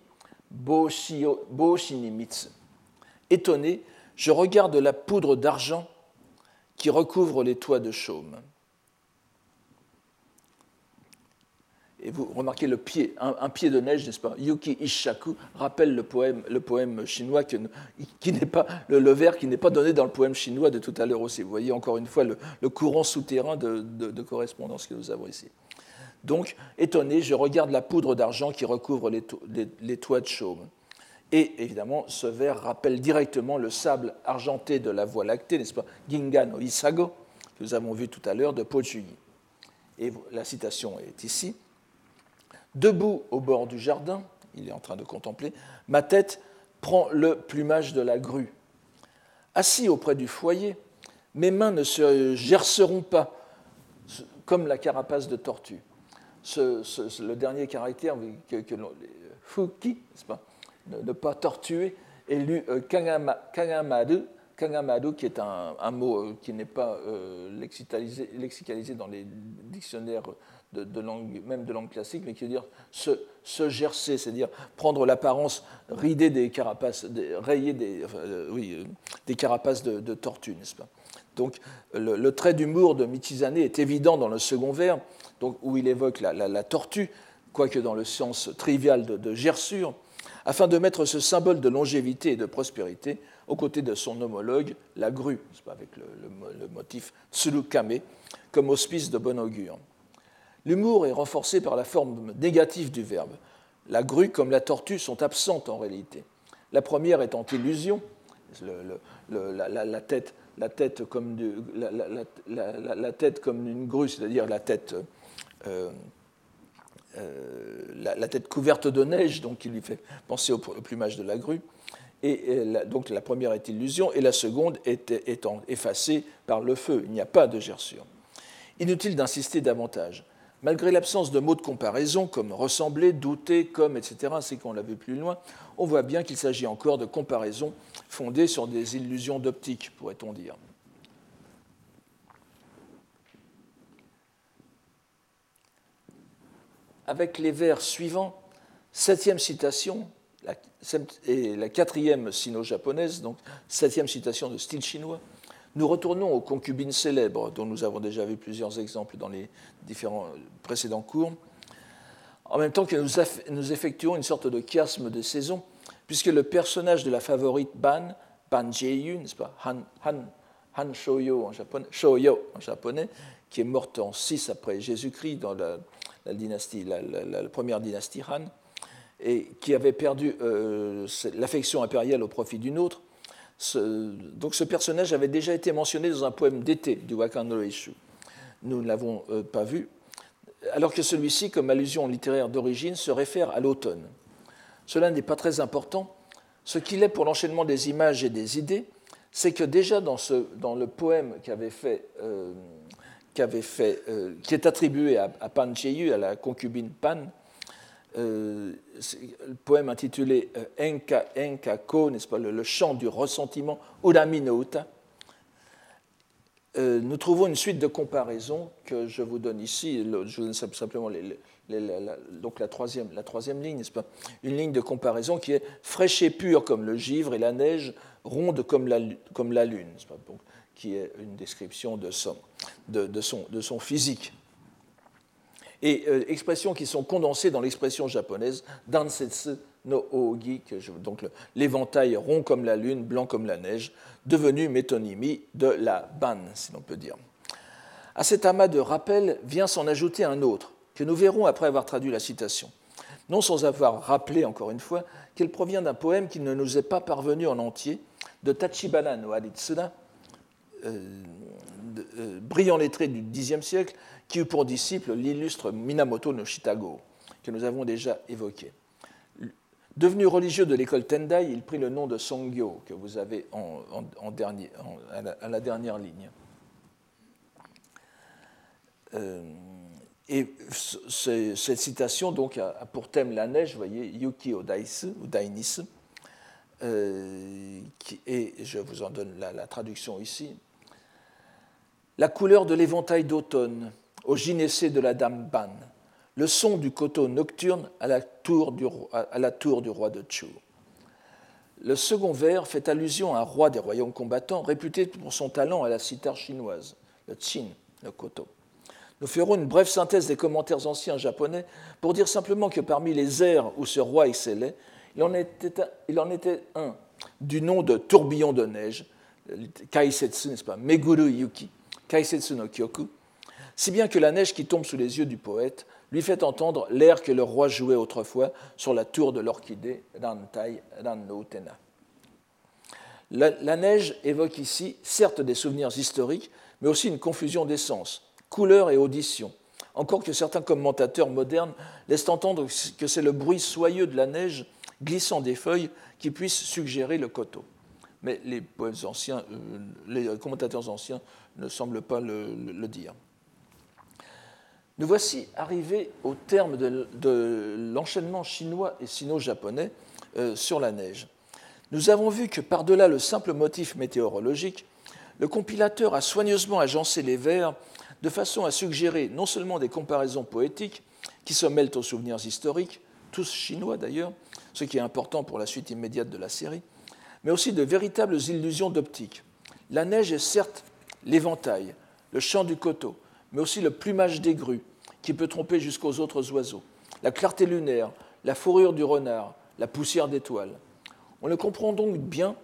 Boshini Mitsu. Étonné, je regarde la poudre d'argent qui recouvre les toits de chaume. Et vous remarquez le pied, un, pied de neige, n'est-ce pas? Yuki Ishaku rappelle le poème, le poème chinois qui, n'est pas le, vers qui n'est pas donné dans le poème chinois de tout à l'heure aussi. Vous voyez encore une fois le, courant souterrain de, correspondance que nous avons ici. Donc, étonné, je regarde la poudre d'argent qui recouvre les toits de chaume. Et évidemment, ce vers rappelle directement le sable argenté de la Voie lactée, n'est-ce pas? Gingan o Isago, que nous avons vu tout à l'heure de Pochuyi. Et la citation est ici. Debout au bord du jardin, il est en train de contempler, ma tête prend le plumage de la grue. Assis auprès du foyer, mes mains ne se gerceront pas comme la carapace de tortue. le dernier caractère que, que Fuki, n'est-ce pas ne, pas tortuer, et lu euh, Kangamadu, Kangamadu, qui est un, mot euh, qui n'est pas euh, lexicalisé, dans les dictionnaires de, même de langue classique, mais qui veut dire se, gercer, c'est-à-dire prendre l'apparence ridée des carapaces, des, rayée des, oui, des carapaces de, tortue, n'est-ce pas? Donc le, trait d'humour de Michizane est évident dans le second vers, donc, où il évoque la, tortue, quoique dans le sens trivial de, de gerçure, afin de mettre ce symbole de longévité et de prospérité aux côtés de son homologue, la grue, avec le, motif Tsurukame, comme auspice de bon augure. L'humour est renforcé par la forme négative du verbe. La grue comme la tortue sont absentes en réalité. La première étant illusion, la, tête, comme la, tête comme une grue, c'est-à-dire la tête euh, euh, la, tête couverte de neige, donc qui lui fait penser au, plumage de la grue. Et, donc la première est illusion, et la seconde est effacée par le feu. Il n'y a pas de gerçure. Inutile d'insister davantage. Malgré l'absence de mots de comparaison comme ressembler, douter, comme, etc., c'est qu'on l'a vu plus loin, on voit bien qu'il s'agit encore de comparaisons fondées sur des illusions d'optique, pourrait-on dire. avec les vers suivants, septième citation, et la quatrième sino-japonaise, donc septième citation de style chinois, nous retournons aux concubines célèbres, dont nous avons déjà vu plusieurs exemples dans les différents précédents cours, en même temps que nous, effectuons une sorte de chiasme de saison, puisque le personnage de la favorite Ban, Ban n'est-ce pas, Han, Han, en japonais, qui est morte en 6 après Jésus-Christ dans la, première dynastie Han, et qui avait perdu l'affection impériale au profit d'une autre. Donc ce personnage avait déjà été mentionné dans un poème d'été du Wakan no Nous ne l'avons pas vu, alors que celui-ci, comme allusion littéraire d'origine, se réfère à l'automne. Cela n'est pas très important. Ce qu'il est pour l'enchaînement des images et des idées, c'est que déjà dans, ce, le poème fait, euh, euh, qui est attribué à, à Pan Cheyu, à la concubine Pan, euh, le poème intitulé Enka, Enka Ko, n'est-ce pas, le, chant du ressentiment, Urami no Uta, nous trouvons une suite de comparaisons que je vous donne ici. Je vous donne simplement les, donc la troisième, la troisième ligne, n'est-ce pas? Une ligne de comparaison qui est fraîche et pure comme le givre et la neige, ronde comme la, la lune, pas? Qui est une description de, son, de son physique. Et euh, expressions qui sont condensées dans l'expression japonaise Dansetsu no Ogi, donc l'éventail rond comme la lune, blanc comme la neige, devenu métonymie de la ban, si l'on peut dire. À cet amas de rappels vient s'en ajouter un autre, que nous verrons après avoir traduit la citation. Non sans avoir rappelé, encore une fois, qu'elle provient d'un poème qui ne nous est pas parvenu en entier, de Tachibana no Aritsuna, euh, brillant lettré du Xe siècle, qui eut pour disciple l'illustre Minamoto no Shitago, que nous avons déjà évoqué. Devenu religieux de l'école Tendai, il prit le nom de Songyo, que vous avez en, dernier, à, la, dernière ligne. Euh, et cette citation donc, a pour thème la neige, vous voyez, Yuki o Daisu, ou Dainis, euh, et je vous en donne la, traduction ici. La couleur de l'éventail d'automne au gynécée de la dame Ban, le son du coteau nocturne à la tour du, roi de Chu. Le second vers fait allusion à un roi des royaumes combattants réputé pour son talent à la cithare chinoise, le Qin, le koto. Nous ferons une brève synthèse des commentaires anciens japonais pour dire simplement que parmi les airs où ce roi excellait, il en était, un du nom de tourbillon de neige, Kaisetsu, n'est-ce pas, Meguru Yuki, Kaisetsu no Kyoku, si bien que la neige qui tombe sous les yeux du poète lui fait entendre l'air que le roi jouait autrefois sur la tour de l'orchidée Rantai Ranno Tena. la neige évoque ici certes des souvenirs historiques, mais aussi une confusion d'essence, couleur et audition, encore que certains commentateurs modernes laissent entendre que c'est le bruit soyeux de la neige glissant des feuilles qui puisse suggérer le coteau. Mais euh, les commentateurs anciens ne semblent pas le, dire. Nous voici arrivés au terme de, l'enchaînement chinois et sino-japonais euh, sur la neige. Nous avons vu que par-delà le simple motif météorologique, le compilateur a soigneusement agencé les vers de façon à suggérer non seulement des comparaisons poétiques qui se mêlent aux souvenirs historiques, tous chinois d'ailleurs, ce qui est important pour la suite immédiate de la série, mais aussi de véritables illusions d'optique. La neige est certes l'éventail, le chant du coteau, mais aussi le plumage des grues, qui peut tromper jusqu'aux autres oiseaux, la clarté lunaire, la fourrure du renard, la poussière d'étoiles. On le comprend donc bien,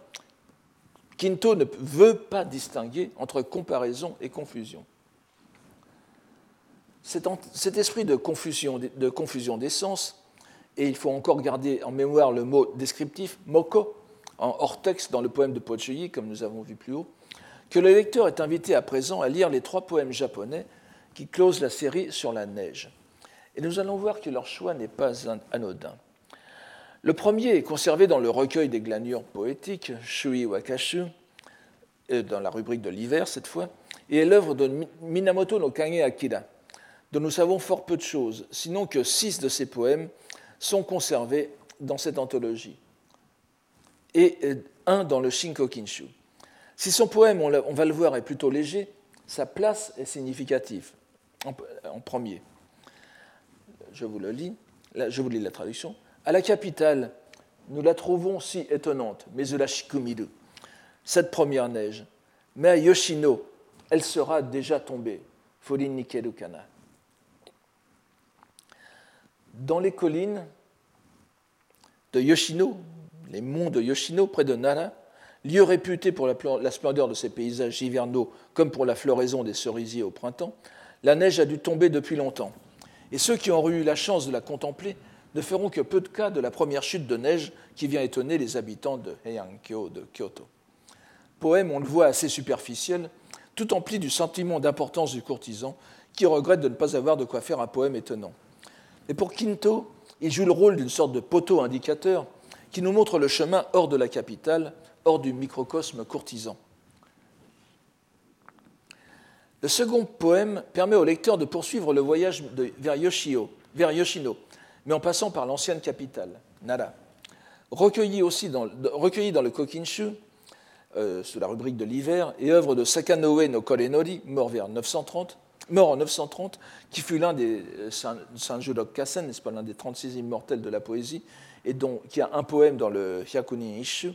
Quinto ne veut pas distinguer entre comparaison et confusion. Cet, esprit de confusion, de confusion des sens, et il faut encore garder en mémoire le mot descriptif, moko, en hors texte dans le poème de Pochuyi, comme nous avons vu plus haut, que le lecteur est invité à présent à lire les trois poèmes japonais qui closent la série sur la neige. Et nous allons voir que leur choix n'est pas anodin. Le premier est conservé dans le recueil des glanures poétiques, Shui Wakashu, dans la rubrique de l'hiver cette fois, et est l'œuvre de Minamoto no Kage Akira, dont nous savons fort peu de choses, sinon que six de ses poèmes sont conservés dans cette anthologie, et euh, un dans le Shinkokinshu. Si son poème, on va le voir, est plutôt léger, sa place est significative, en premier. Je vous le lis, je vous lis la traduction. À la capitale, nous la trouvons si étonnante, mais la Shikumiru, cette première neige. Mais à Yoshino, elle sera déjà tombée. Furin Nikeru Kana dans les collines de Yoshino, les monts de Yoshino, près de Nara, lieu réputé pour la splendeur de ses paysages hivernaux comme pour la floraison des cerisiers au printemps, la neige a dû tomber depuis longtemps. Et ceux qui ont eu la chance de la contempler ne feront que peu de cas de la première chute de neige qui vient étonner les habitants de Heiankyo de Kyoto. Poème, on le voit, assez superficiel, tout empli du sentiment d'importance du courtisan qui regrette de ne pas avoir de quoi faire un poème étonnant. Et pour Quinto, il joue le rôle d'une sorte de poteau indicateur qui nous montre le chemin hors de la capitale, hors du microcosme courtisan. Le second poème permet au lecteur de poursuivre le voyage vers, Yoshino, mais en passant par l'ancienne capitale, Nara. Recueilli, aussi dans, le Kokinshu, euh, sous la rubrique de l'hiver, et œuvre de Sakanoe no Korenori, mort, vers 930, mort en 930, qui fut l'un des euh, Sanjurok Kasen, n'est-ce pas, l'un des 36 immortels de la poésie, et dont, qui a un poème dans le Hyakunin Ishu.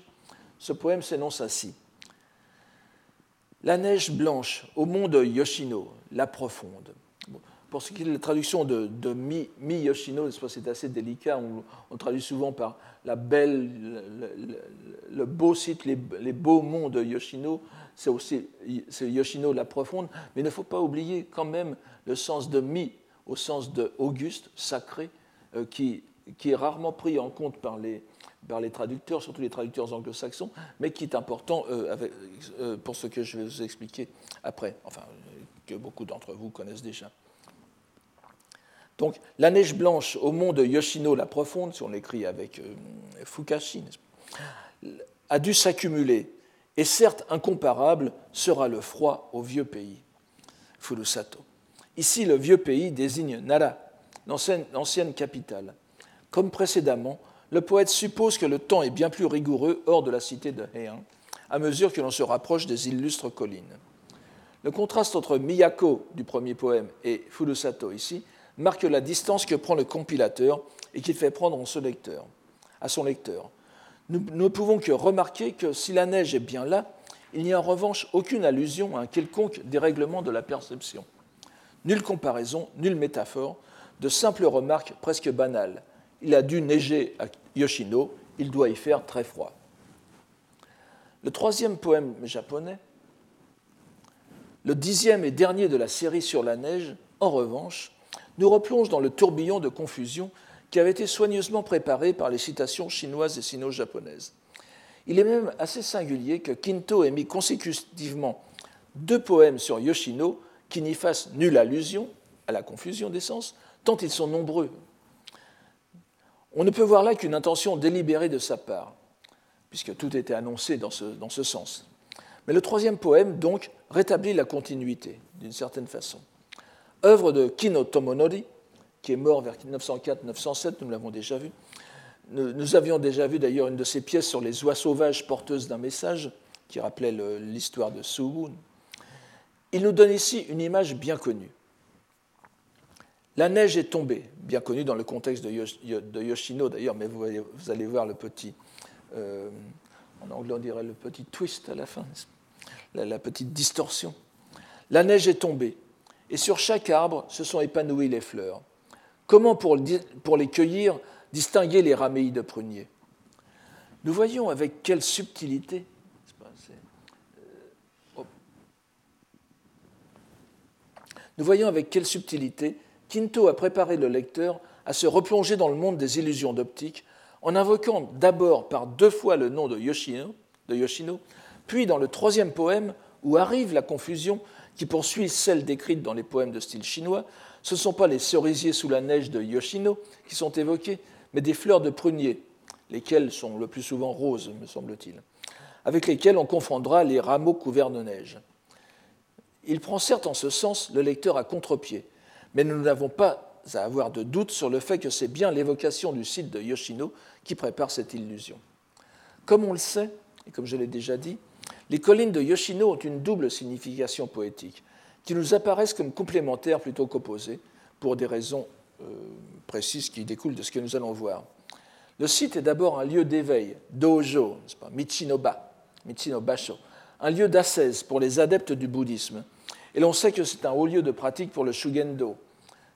Ce poème s'énonce ainsi. La neige blanche au mont de Yoshino, la profonde. Pour ce qui est de la traduction de, Mi, Yoshino, c'est assez délicat. On, traduit souvent par la belle, le, beau site, les, beaux monts de Yoshino. C'est aussi Yoshino, la profonde. Mais il ne faut pas oublier quand même le sens de Mi au sens de Auguste, sacré, euh, qui, qui, est rarement pris en compte par les, par les traducteurs, surtout les traducteurs anglo-saxons, mais qui est important euh, euh, pour ce que je vais vous expliquer après, enfin, que beaucoup d'entre vous connaissent déjà. Donc, la neige blanche au mont de Yoshino la profonde, si on l'écrit avec euh, Fukashi, a dû s'accumuler, et certes incomparable sera le froid au vieux pays, Furusato. Ici, le vieux pays désigne Nara, l'ancienne capitale. Comme précédemment, le poète suppose que le temps est bien plus rigoureux hors de la cité de Heian, à mesure que l'on se rapproche des illustres collines. Le contraste entre Miyako du premier poème et Furusato ici marque la distance que prend le compilateur et qu'il fait prendre lecteur. À son lecteur. Nous ne pouvons que remarquer que si la neige est bien là, il n'y a en revanche aucune allusion à un quelconque dérèglement de la perception. Nulle comparaison, nulle métaphore, de simples remarques presque banales. Il a dû neiger à Yoshino, il doit y faire très froid. Le troisième poème japonais, le dixième et dernier de la série sur la neige, en revanche, nous replonge dans le tourbillon de confusion qui avait été soigneusement préparé par les citations chinoises et sino-japonaises. Il est même assez singulier que Kinto ait mis consécutivement deux poèmes sur Yoshino qui n'y fassent nulle allusion à la confusion des sens, tant ils sont nombreux. On ne peut voir là qu'une intention délibérée de sa part, puisque tout était annoncé dans ce, sens. Mais le troisième poème, donc, rétablit la continuité, d'une certaine façon œuvre de Kino Tomonori, qui est mort vers 904-907, nous l'avons déjà vu. Nous, avions déjà vu d'ailleurs une de ses pièces sur les oies sauvages porteuses d'un message, qui rappelait l'histoire de Suwun. Il nous donne ici une image bien connue. La neige est tombée, bien connue dans le contexte de, Yoshino d'ailleurs, mais vous, allez voir le petit, euh, en anglais on dirait le petit twist à la fin, la petite distorsion. La neige est tombée, et sur chaque arbre se sont épanouies les fleurs. Comment, pour, les cueillir, distinguer les rameilles de prunier Nous voyons avec quelle subtilité. Euh, nous voyons avec quelle subtilité Quinto a préparé le lecteur à se replonger dans le monde des illusions d'optique en invoquant d'abord par deux fois le nom de Yoshino, de Yoshino, puis dans le troisième poème où arrive la confusion qui poursuit celle décrite dans les poèmes de style chinois, ce ne sont pas les cerisiers sous la neige de Yoshino qui sont évoqués, mais des fleurs de prunier, lesquelles sont le plus souvent roses, me semble-t-il, avec lesquelles on confondra les rameaux couverts de neige. Il prend certes en ce sens le lecteur à contre-pied, mais nous n'avons pas à avoir de doute sur le fait que c'est bien l'évocation du site de Yoshino qui prépare cette illusion. Comme on le sait, et comme je l'ai déjà dit, les collines de Yoshino ont une double signification poétique, qui nous apparaissent comme complémentaires plutôt qu'opposées, pour des raisons euh, précises qui découlent de ce que nous allons voir. Le site est d'abord un lieu d'éveil, dojo, pas, Michinoba, un lieu d'ascèse pour les adeptes du bouddhisme. Et l'on sait que c'est un haut lieu de pratique pour le Shugendo,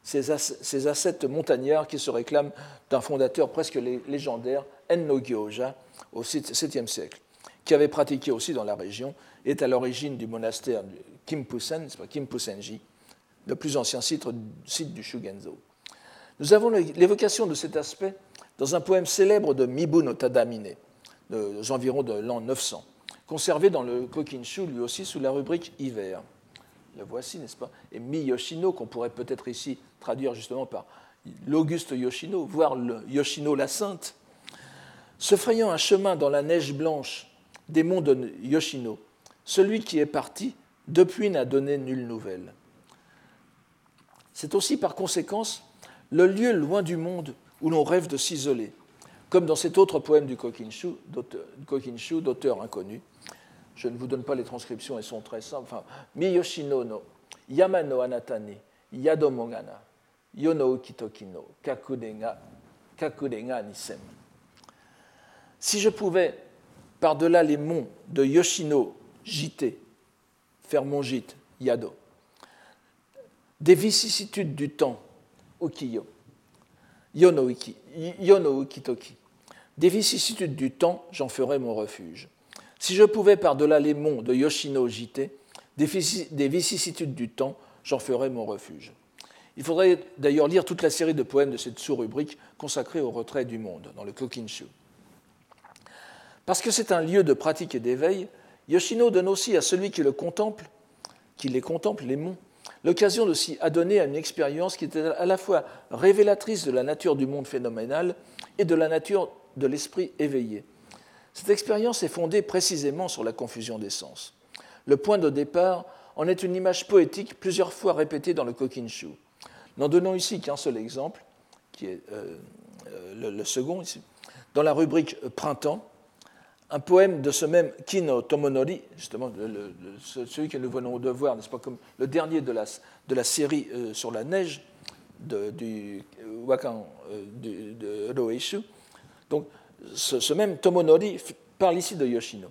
ces, ascètes montagnards qui se réclament d'un fondateur presque légendaire, Enno Gyoja, au 7e siècle qui avait pratiqué aussi dans la région, est à l'origine du monastère Kimpusen, Kimpusenji, le plus ancien site, du Shugenzo. Nous avons l'évocation de cet aspect dans un poème célèbre de Mibu no Tadamine, aux environs de l'an 900, conservé dans le Kokinshu, lui aussi sous la rubrique Hiver. Le voici, n'est-ce pas? Et Mi Yoshino, qu'on pourrait peut-être ici traduire justement par l'Auguste Yoshino, voire Yoshino la Sainte, se frayant un chemin dans la neige blanche des monts de Yoshino, celui qui est parti depuis n'a donné nulle nouvelle. C'est aussi par conséquence le lieu loin du monde où l'on rêve de s'isoler, comme dans cet autre poème du Kokinshu, d'auteur inconnu. Je ne vous donne pas les transcriptions, elles sont très simples. Enfin, Miyoshino no Yamano Anatani Yadomogana Yono Ukitokino Kakudenga, Kakudenga Nisem. Si je pouvais, par-delà les monts de Yoshino, Jité, faire mon gîte, Yado, des vicissitudes du temps, Ukiyo, Yono, Ukitoki, des vicissitudes du temps, j'en ferai mon refuge. Si je pouvais, par-delà les monts de Yoshino Jité, des vicissitudes du temps, j'en ferai mon refuge. Il faudrait d'ailleurs lire toute la série de poèmes de cette sous-rubrique consacrée au retrait du monde, dans le Kokinshu. Parce que c'est un lieu de pratique et d'éveil, Yoshino donne aussi à celui qui le contemple, qui les contemple, les monts, l'occasion de s'y adonner à une expérience qui est à la fois révélatrice de la nature du monde phénoménal et de la nature de l'esprit éveillé. Cette expérience est fondée précisément sur la confusion des sens. Le point de départ en est une image poétique plusieurs fois répétée dans le Kokinshu. N'en donnons ici qu'un seul exemple, qui est euh, euh, le, second ici. Dans la rubrique Printemps, un poème de ce même Kino Tomonori, justement celui que nous venons de voir, n'est-ce pas, comme le dernier de la, de la série euh, sur la neige de, du Wakan de Roeishu. Donc, ce, même Tomonori parle ici de Yoshino.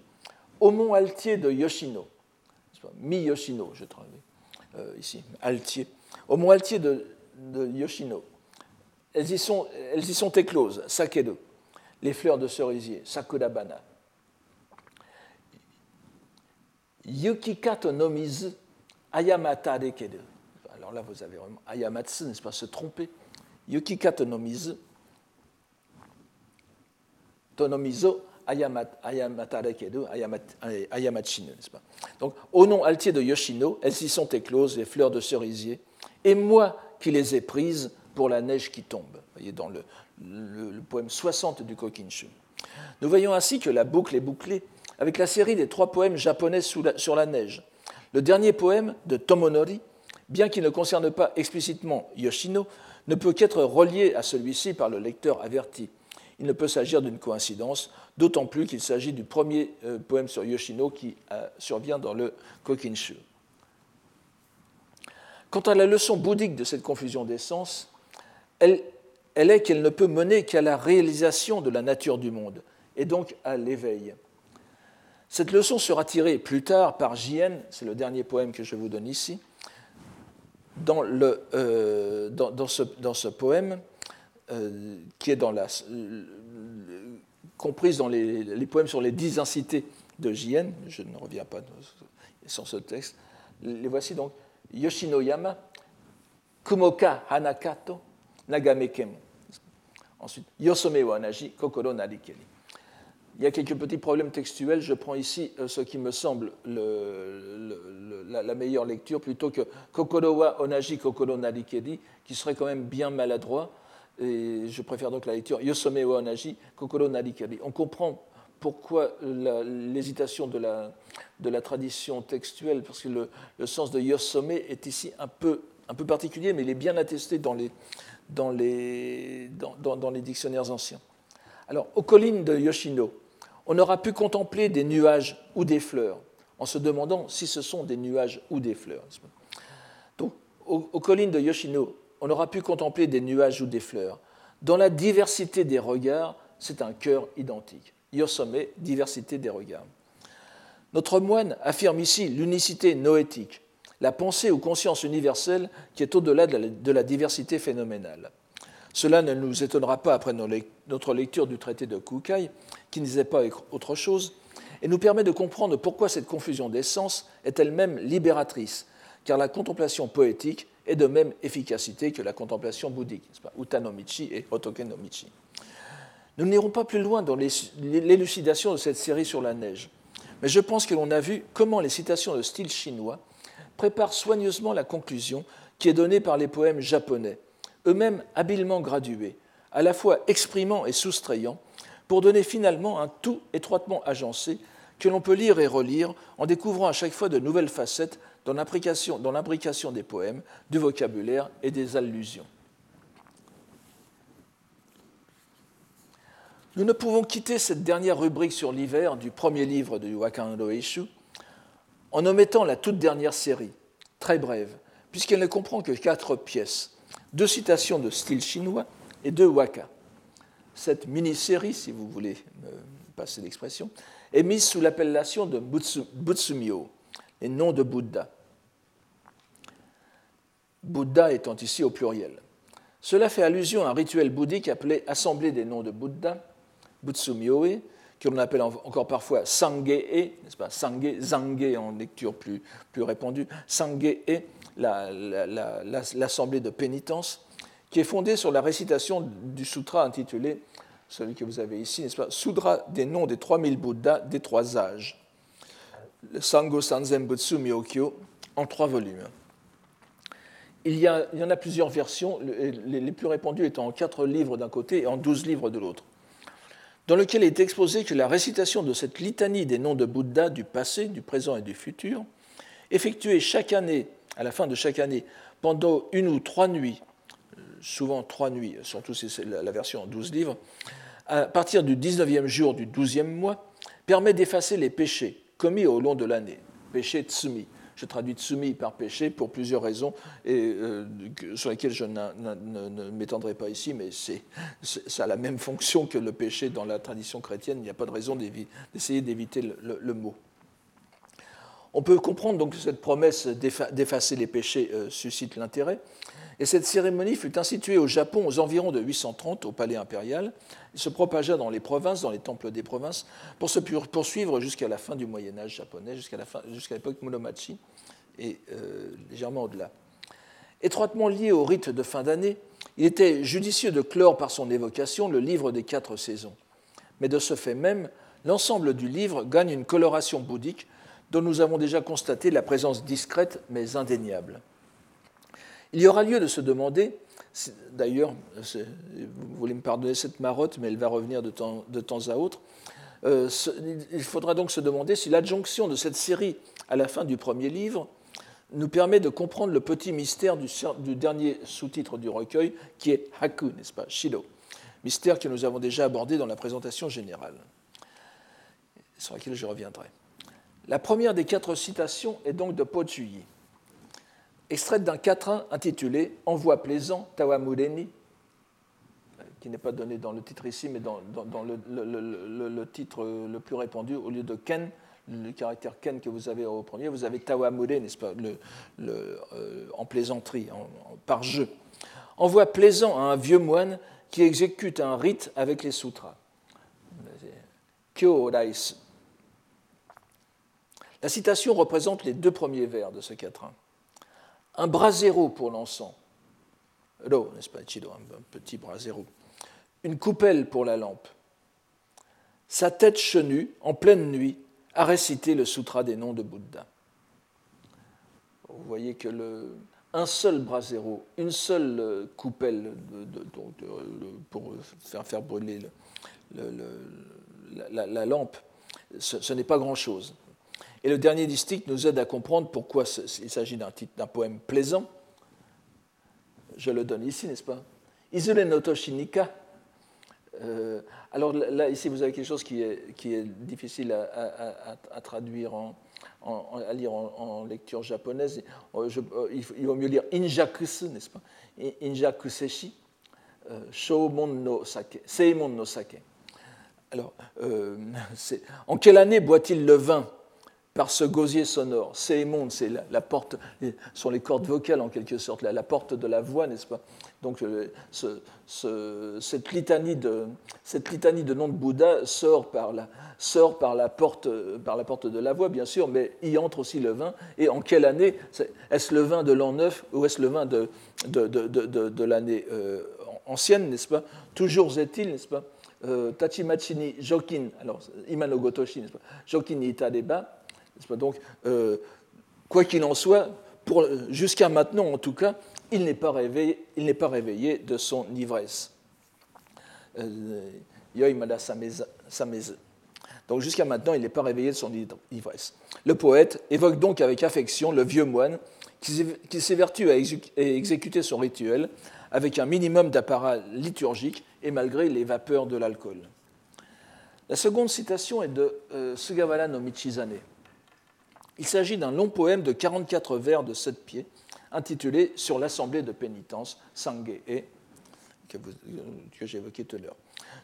Au mont Altier de Yoshino, mi-Yoshino, je trouve, ici, Altier. Au mont Altier de, Yoshino. Elles y sont, elles y sont écloses, sakedo, les fleurs de cerisier, sakudabana. Yukikato no mizu, ayamata dekedu. Alors là, vous avez vraiment ayamatsu, n'est-ce pas, se tromper. Yukikato no mizu, tonomizo, ayamata dekedu, ayamachinu, pas? Donc, au nom altier de Yoshino, elles y sont écloses, les fleurs de cerisier. Et moi, qui les ait prises pour la neige qui tombe. Vous voyez, dans le, poème 60 du Kokinshu. Nous voyons ainsi que la boucle est bouclée avec la série des trois poèmes japonais sur la neige. Le dernier poème de Tomonori, bien qu'il ne concerne pas explicitement Yoshino, ne peut qu'être relié à celui-ci par le lecteur averti. Il ne peut s'agir d'une coïncidence, d'autant plus qu'il s'agit du premier euh, poème sur Yoshino qui euh, survient dans le Kokinshu. Quant à la leçon bouddhique de cette confusion des sens, elle, est qu'elle ne peut mener qu'à la réalisation de la nature du monde, et donc à l'éveil. Cette leçon sera tirée plus tard par Jien, c'est le dernier poème que je vous donne ici, dans, euh, ce, poème, euh, qui est la, comprise dans les, poèmes sur les dix incités de Jien, je ne reviens pas sur ce texte, les voici donc. Yoshinoyama, Kumoka Hanakato, Nagamekemo. Ensuite, Yosome wa Kokoro Narikeri. Il y a quelques petits problèmes textuels. Je prends ici euh, ce qui me semble la, meilleure lecture plutôt que Kokoro wa Onaji Kokoro Narikeri, qui serait quand même bien maladroit. Et je préfère donc la lecture Yosome wa Kokoro Narikeri. On comprend pourquoi l'hésitation de la, de la, tradition textuelle, parce que le, sens de Yosome est ici un peu, un peu, particulier, mais il est bien attesté dans les, dans les, dans, dans les dictionnaires anciens. Alors, aux collines de Yoshino, on aura pu contempler des nuages ou des fleurs, en se demandant si ce sont des nuages ou des fleurs. Donc, aux collines de Yoshino, on aura pu contempler des nuages ou des fleurs. Dans la diversité des regards, c'est un cœur identique. Yosome, diversité des regards. Notre moine affirme ici l'unicité noétique, la pensée ou conscience universelle qui est au-delà de la diversité phénoménale. Cela ne nous étonnera pas après notre lecture du traité de Kukai, qui ne pas autre chose, et nous permet de comprendre pourquoi cette confusion des sens est elle-même libératrice, car la contemplation poétique et de même efficacité que la contemplation bouddhique, Utanomichi et Hotokenomichi. Nous n'irons pas plus loin dans l'élucidation de cette série sur la neige, mais je pense que l'on a vu comment les citations de style chinois préparent soigneusement la conclusion qui est donnée par les poèmes japonais, eux-mêmes habilement gradués, à la fois exprimant et soustrayant, pour donner finalement un tout étroitement agencé que l'on peut lire et relire en découvrant à chaque fois de nouvelles facettes dans l'imbrication des poèmes, du vocabulaire et des allusions. Nous ne pouvons quitter cette dernière rubrique sur l'hiver du premier livre de Wakando Eishu en omettant la toute dernière série, très brève, puisqu'elle ne comprend que quatre pièces, deux citations de style chinois et deux waka. Cette mini-série, si vous voulez me passer l'expression, est mise sous l'appellation de Butsumyo, les noms de Bouddha. Bouddha étant ici au pluriel. Cela fait allusion à un rituel bouddhique appelé Assemblée des noms de Bouddha, Butsumyoe, que l'on appelle encore parfois Sangé-e, n'est-ce pas? Sangé, Zangé en lecture plus, plus répandue, Sangé-e, l'assemblée de pénitence, qui est fondée sur la récitation du sutra intitulé, celui que vous avez ici, n'est-ce pas? Sudra des noms des 3000 Bouddhas des trois âges, le Sango Sanzen Butsu en trois volumes. Il y, en a plusieurs versions, les, plus répandues étant en quatre livres d'un côté et en douze livres de l'autre. Dans lequel est exposé que la récitation de cette litanie des noms de Bouddha du passé, du présent et du futur, effectuée chaque année, à la fin de chaque année, pendant une ou trois nuits, souvent trois nuits, surtout c'est la version en douze livres, à partir du 19e jour du 12e mois, permet d'effacer les péchés commis au long de l'année, péchés tsumi, je traduis tsumi par péché pour plusieurs raisons et, euh, sur lesquelles je ne m'étendrai pas ici, mais c'est, ça a la même fonction que le péché dans la tradition chrétienne. Il n'y a pas de raison d'essayer d'éviter le, mot. On peut comprendre donc que cette promesse d'effacer les péchés euh, suscite l'intérêt. Et cette cérémonie fut instituée au Japon aux environs de 830 au palais impérial. Il se propagea dans les provinces, dans les temples des provinces, pour se poursuivre jusqu'à la fin du Moyen Âge japonais, jusqu'à l'époque Muromachi et euh, légèrement au-delà. Étroitement lié au rite de fin d'année, il était judicieux de clore par son évocation le livre des quatre saisons. Mais de ce fait même, l'ensemble du livre gagne une coloration bouddhique dont nous avons déjà constaté la présence discrète mais indéniable. Il y aura lieu de se demander, d'ailleurs, vous voulez me pardonner cette marotte, mais elle va revenir de temps, à autre, euh, il faudra donc se demander si l'adjonction de cette série à la fin du premier livre nous permet de comprendre le petit mystère du, dernier sous-titre du recueil, qui est Haku, n'est-ce pas, Shido, mystère que nous avons déjà abordé dans la présentation générale, sur laquelle je reviendrai. La première des quatre citations est donc de Po extraite d'un quatrain intitulé Envoi plaisant, Tawamureni, qui n'est pas donné dans le titre ici, mais dans, le, titre le plus répandu, au lieu de Ken, le caractère Ken que vous avez au premier, vous avez Tawamure, n'est-ce pas, euh, en plaisanterie, par jeu. Envoi plaisant à un vieux moine qui exécute un rite avec les sutras. Kyo. La citation représente les deux premiers vers de ce quatrain un brasero pour l'encens. N'est-ce pas, Chido, un petit brasero. Une coupelle pour la lampe. Sa tête chenue, en pleine nuit, a récité le sutra des noms de Bouddha. Vous voyez que un seul brasero, une seule euh, coupelle pour faire, faire brûler la, lampe, ce n'est pas grand-chose. Et le dernier distique nous aide à comprendre pourquoi il s'agit d'un poème plaisant. Je le donne ici, n'est-ce pas? Isule no Toshinika. Euh, alors là, ici, vous avez quelque chose qui est, difficile à, traduire, en, à lire en, lecture japonaise. Euh, euh, il vaut mieux lire Injakusu, n'est-ce pas? Injakuseshi, euh, Shomon no Sake, Seimon no Sake. Alors, (laughs) en quelle année boit-il le vin? Par ce gosier sonore. Seemon, c'est la, porte, sont les cordes vocales en quelque sorte, la, porte de la voix, n'est-ce pas? Donc euh, cette, litanie de, de nom de Bouddha sort par la, porte, par la porte de la voix, bien sûr, mais y entre aussi le vin. Et en quelle année Est-ce le vin de l'an 9 ou est-ce le vin de l'année euh, ancienne, n'est-ce pas? Toujours est-il, n'est-ce pas? Euh, Tachimachini Jokin, alors Imano Gotoshi, n'est-ce pas? Jokin Itadeba, donc, euh, quoi qu'il en soit, jusqu'à maintenant en tout cas, il n'est pas réveillé, de son ivresse. Euh, donc jusqu'à maintenant, il n'est pas réveillé de son ivresse. Le poète évoque donc avec affection le vieux moine qui s'évertue à exécuter son rituel avec un minimum d'apparat liturgique et malgré les vapeurs de l'alcool. La seconde citation est de euh, Sugawara no Michizane. Il s'agit d'un long poème de 44 vers de 7 pieds, intitulé Sur l'assemblée de pénitence, Sangé, que, que j'ai évoqué tout à l'heure.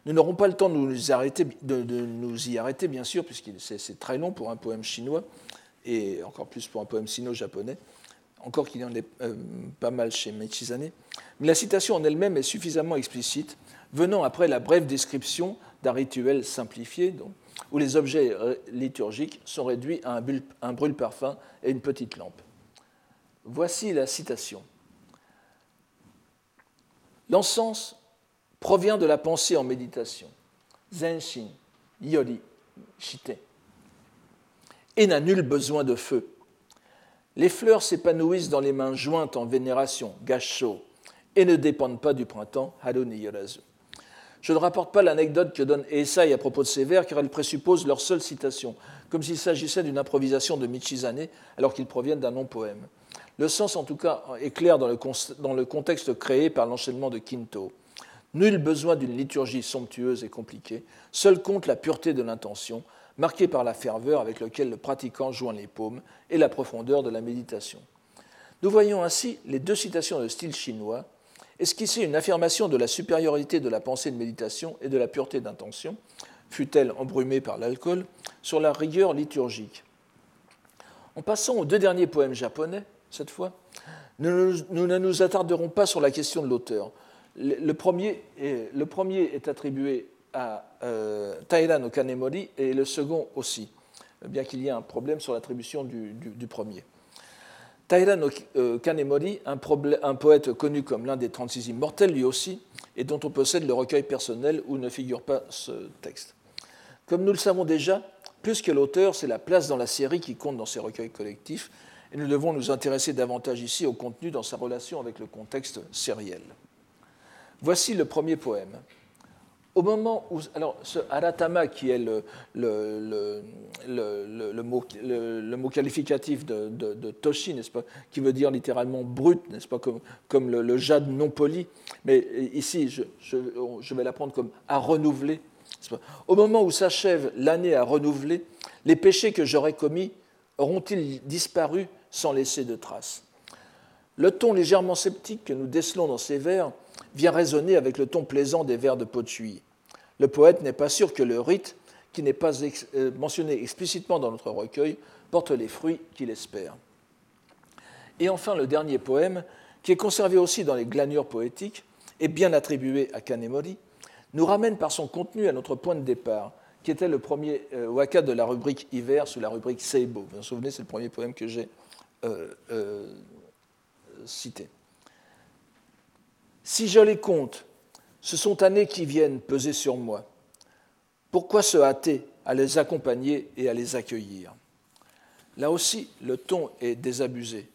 Nous n'aurons pas le temps de nous, y arrêter, bien sûr, puisque c'est très long pour un poème chinois, et encore plus pour un poème sino-japonais, encore qu'il y en ait euh, pas mal chez Michizane. Mais la citation en elle-même est suffisamment explicite, venant après la brève description d'un rituel simplifié, où les objets euh, liturgiques sont réduits à un brûle-parfum et une petite lampe. Voici la citation. L'encens provient de la pensée en méditation, Zenshin, Yori, Shite, et n'a nul besoin de feu. Les fleurs s'épanouissent dans les mains jointes en vénération, Gasho, et ne dépendent pas du printemps, Haruni Yorazu. Je ne rapporte pas l'anecdote que donne Esai à propos de ces vers, car elle présuppose leur seule citation, comme s'il s'agissait d'une improvisation de Michizane, alors qu'ils proviennent d'un non-poème. Le sens, en tout cas, est clair dans le, dans le contexte créé par l'enchaînement de Quinto. Nul besoin d'une liturgie somptueuse et compliquée, seul compte la pureté de l'intention, marquée par la ferveur avec laquelle le pratiquant joint les paumes et la profondeur de la méditation. Nous voyons ainsi les deux citations de style chinois esquisser une affirmation de la supériorité de la pensée de méditation et de la pureté d'intention, fut-elle embrumée par l'alcool, sur la rigueur liturgique. En passant aux deux derniers poèmes japonais, cette fois, nous, ne nous attarderons pas sur la question de l'auteur. Le, premier est, attribué à euh, no Kanemori et le second aussi, bien qu'il y ait un problème sur l'attribution du premier. Taira euh, Kanemori, un, poète connu comme l'un des 36 immortels lui aussi, et dont on possède le recueil personnel où ne figure pas ce texte. Comme nous le savons déjà, plus que l'auteur, c'est la place dans la série qui compte dans ces recueils collectifs, et nous devons nous intéresser davantage ici au contenu dans sa relation avec le contexte sériel. Voici le premier poème au moment où. Alors, ce aratama, qui est le, le, le, mot, le mot, qualificatif de, de, toshi, n'est-ce pas, qui veut dire littéralement brut, n'est-ce pas, comme, comme le, jade non poli, mais ici, je, je, je vais l'apprendre comme à renouveler. Au moment où s'achève l'année à renouveler, les péchés que j'aurais commis auront-ils disparu sans laisser de traces? Le ton légèrement sceptique que nous décelons dans ces vers vient résonner avec le ton plaisant des vers de Pochuy. Le poète n'est pas sûr que le rite, qui n'est pas euh, mentionné explicitement dans notre recueil, porte les fruits qu'il espère. Et enfin, le dernier poème, qui est conservé aussi dans les glanures poétiques et bien attribué à Kanemori, nous ramène par son contenu à notre point de départ, qui était le premier euh, waka de la rubrique hiver sous la rubrique Seibo. Vous vous souvenez, c'est le premier poème que j'ai euh, cité. Si je les compte, ce sont années qui viennent peser sur moi. Pourquoi se hâter à les accompagner et à les accueillir? Là aussi, le ton est désabusé.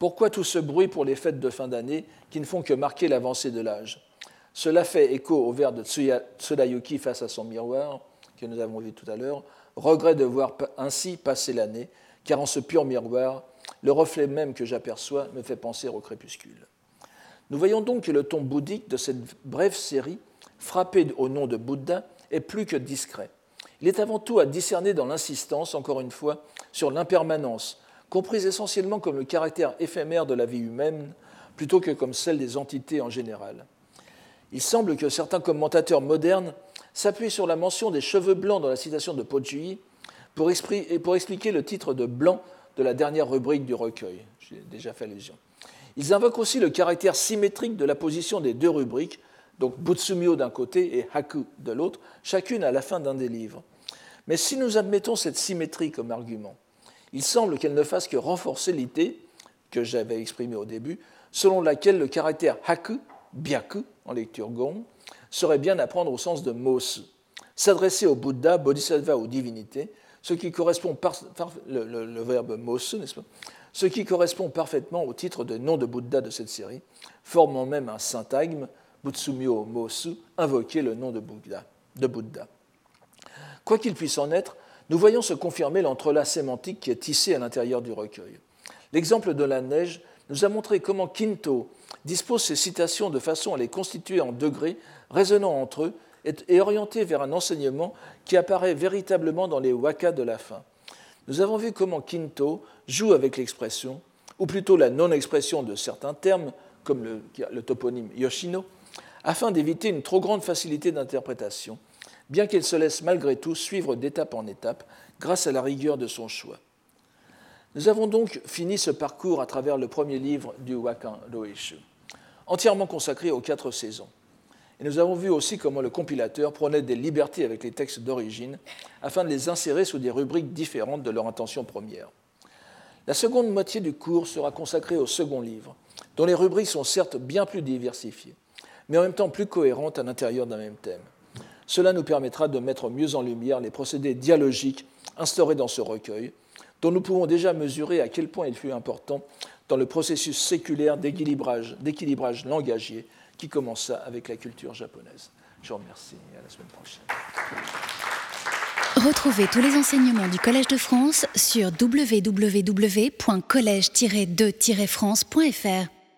Pourquoi tout ce bruit pour les fêtes de fin d'année qui ne font que marquer l'avancée de l'âge? Cela fait écho au vers de Tsudayuki face à son miroir, que nous avons vu tout à l'heure, regret de voir ainsi passer l'année, car en ce pur miroir, le reflet même que j'aperçois me fait penser au crépuscule. Nous voyons donc que le ton bouddhique de cette brève série, frappée au nom de Bouddha, est plus que discret. Il est avant tout à discerner dans l'insistance, encore une fois, sur l'impermanence, comprise essentiellement comme le caractère éphémère de la vie humaine, plutôt que comme celle des entités en général. Il semble que certains commentateurs modernes s'appuient sur la mention des cheveux blancs dans la citation de Pojuyi pour, expliquer le titre de blanc de la dernière rubrique du recueil. J'ai déjà fait allusion. Ils invoquent aussi le caractère symétrique de la position des deux rubriques, donc Butsumio d'un côté et Haku de l'autre, chacune à la fin d'un des livres. Mais si nous admettons cette symétrie comme argument, il semble qu'elle ne fasse que renforcer l'idée que j'avais exprimée au début, selon laquelle le caractère Haku, Byaku en lecture Gong, serait bien à prendre au sens de Mosu, s'adresser au Bouddha, Bodhisattva ou divinité, ce qui correspond par, le, verbe Mosu, n'est-ce pas? Ce qui correspond parfaitement au titre de nom de Bouddha de cette série, formant même un syntagme, Butsumyo Mosu, invoquer le nom de Bouddha. Quoi qu'il puisse en être, nous voyons se confirmer l'entrelac sémantique qui est tissé à l'intérieur du recueil. L'exemple de la neige nous a montré comment Kinto dispose ces citations de façon à les constituer en degrés résonnant entre eux et orientés vers un enseignement qui apparaît véritablement dans les wakas de la fin. Nous avons vu comment Kinto joue avec l'expression, ou plutôt la non-expression de certains termes, comme le, toponyme Yoshino, afin d'éviter une trop grande facilité d'interprétation, bien qu'elle se laisse malgré tout suivre d'étape en étape grâce à la rigueur de son choix. Nous avons donc fini ce parcours à travers le premier livre du Wakan Roishu, entièrement consacré aux quatre saisons. Et nous avons vu aussi comment le compilateur prenait des libertés avec les textes d'origine afin de les insérer sous des rubriques différentes de leur intention première. La seconde moitié du cours sera consacrée au second livre, dont les rubriques sont certes bien plus diversifiées, mais en même temps plus cohérentes à l'intérieur d'un même thème. Cela nous permettra de mettre mieux en lumière les procédés dialogiques instaurés dans ce recueil, dont nous pouvons déjà mesurer à quel point il fut important dans le processus séculaire d'équilibrage langagier qui commença avec la culture japonaise. Je vous remercie et à la semaine prochaine. Retrouvez tous les enseignements du Collège de France sur www.collège-2-france.fr.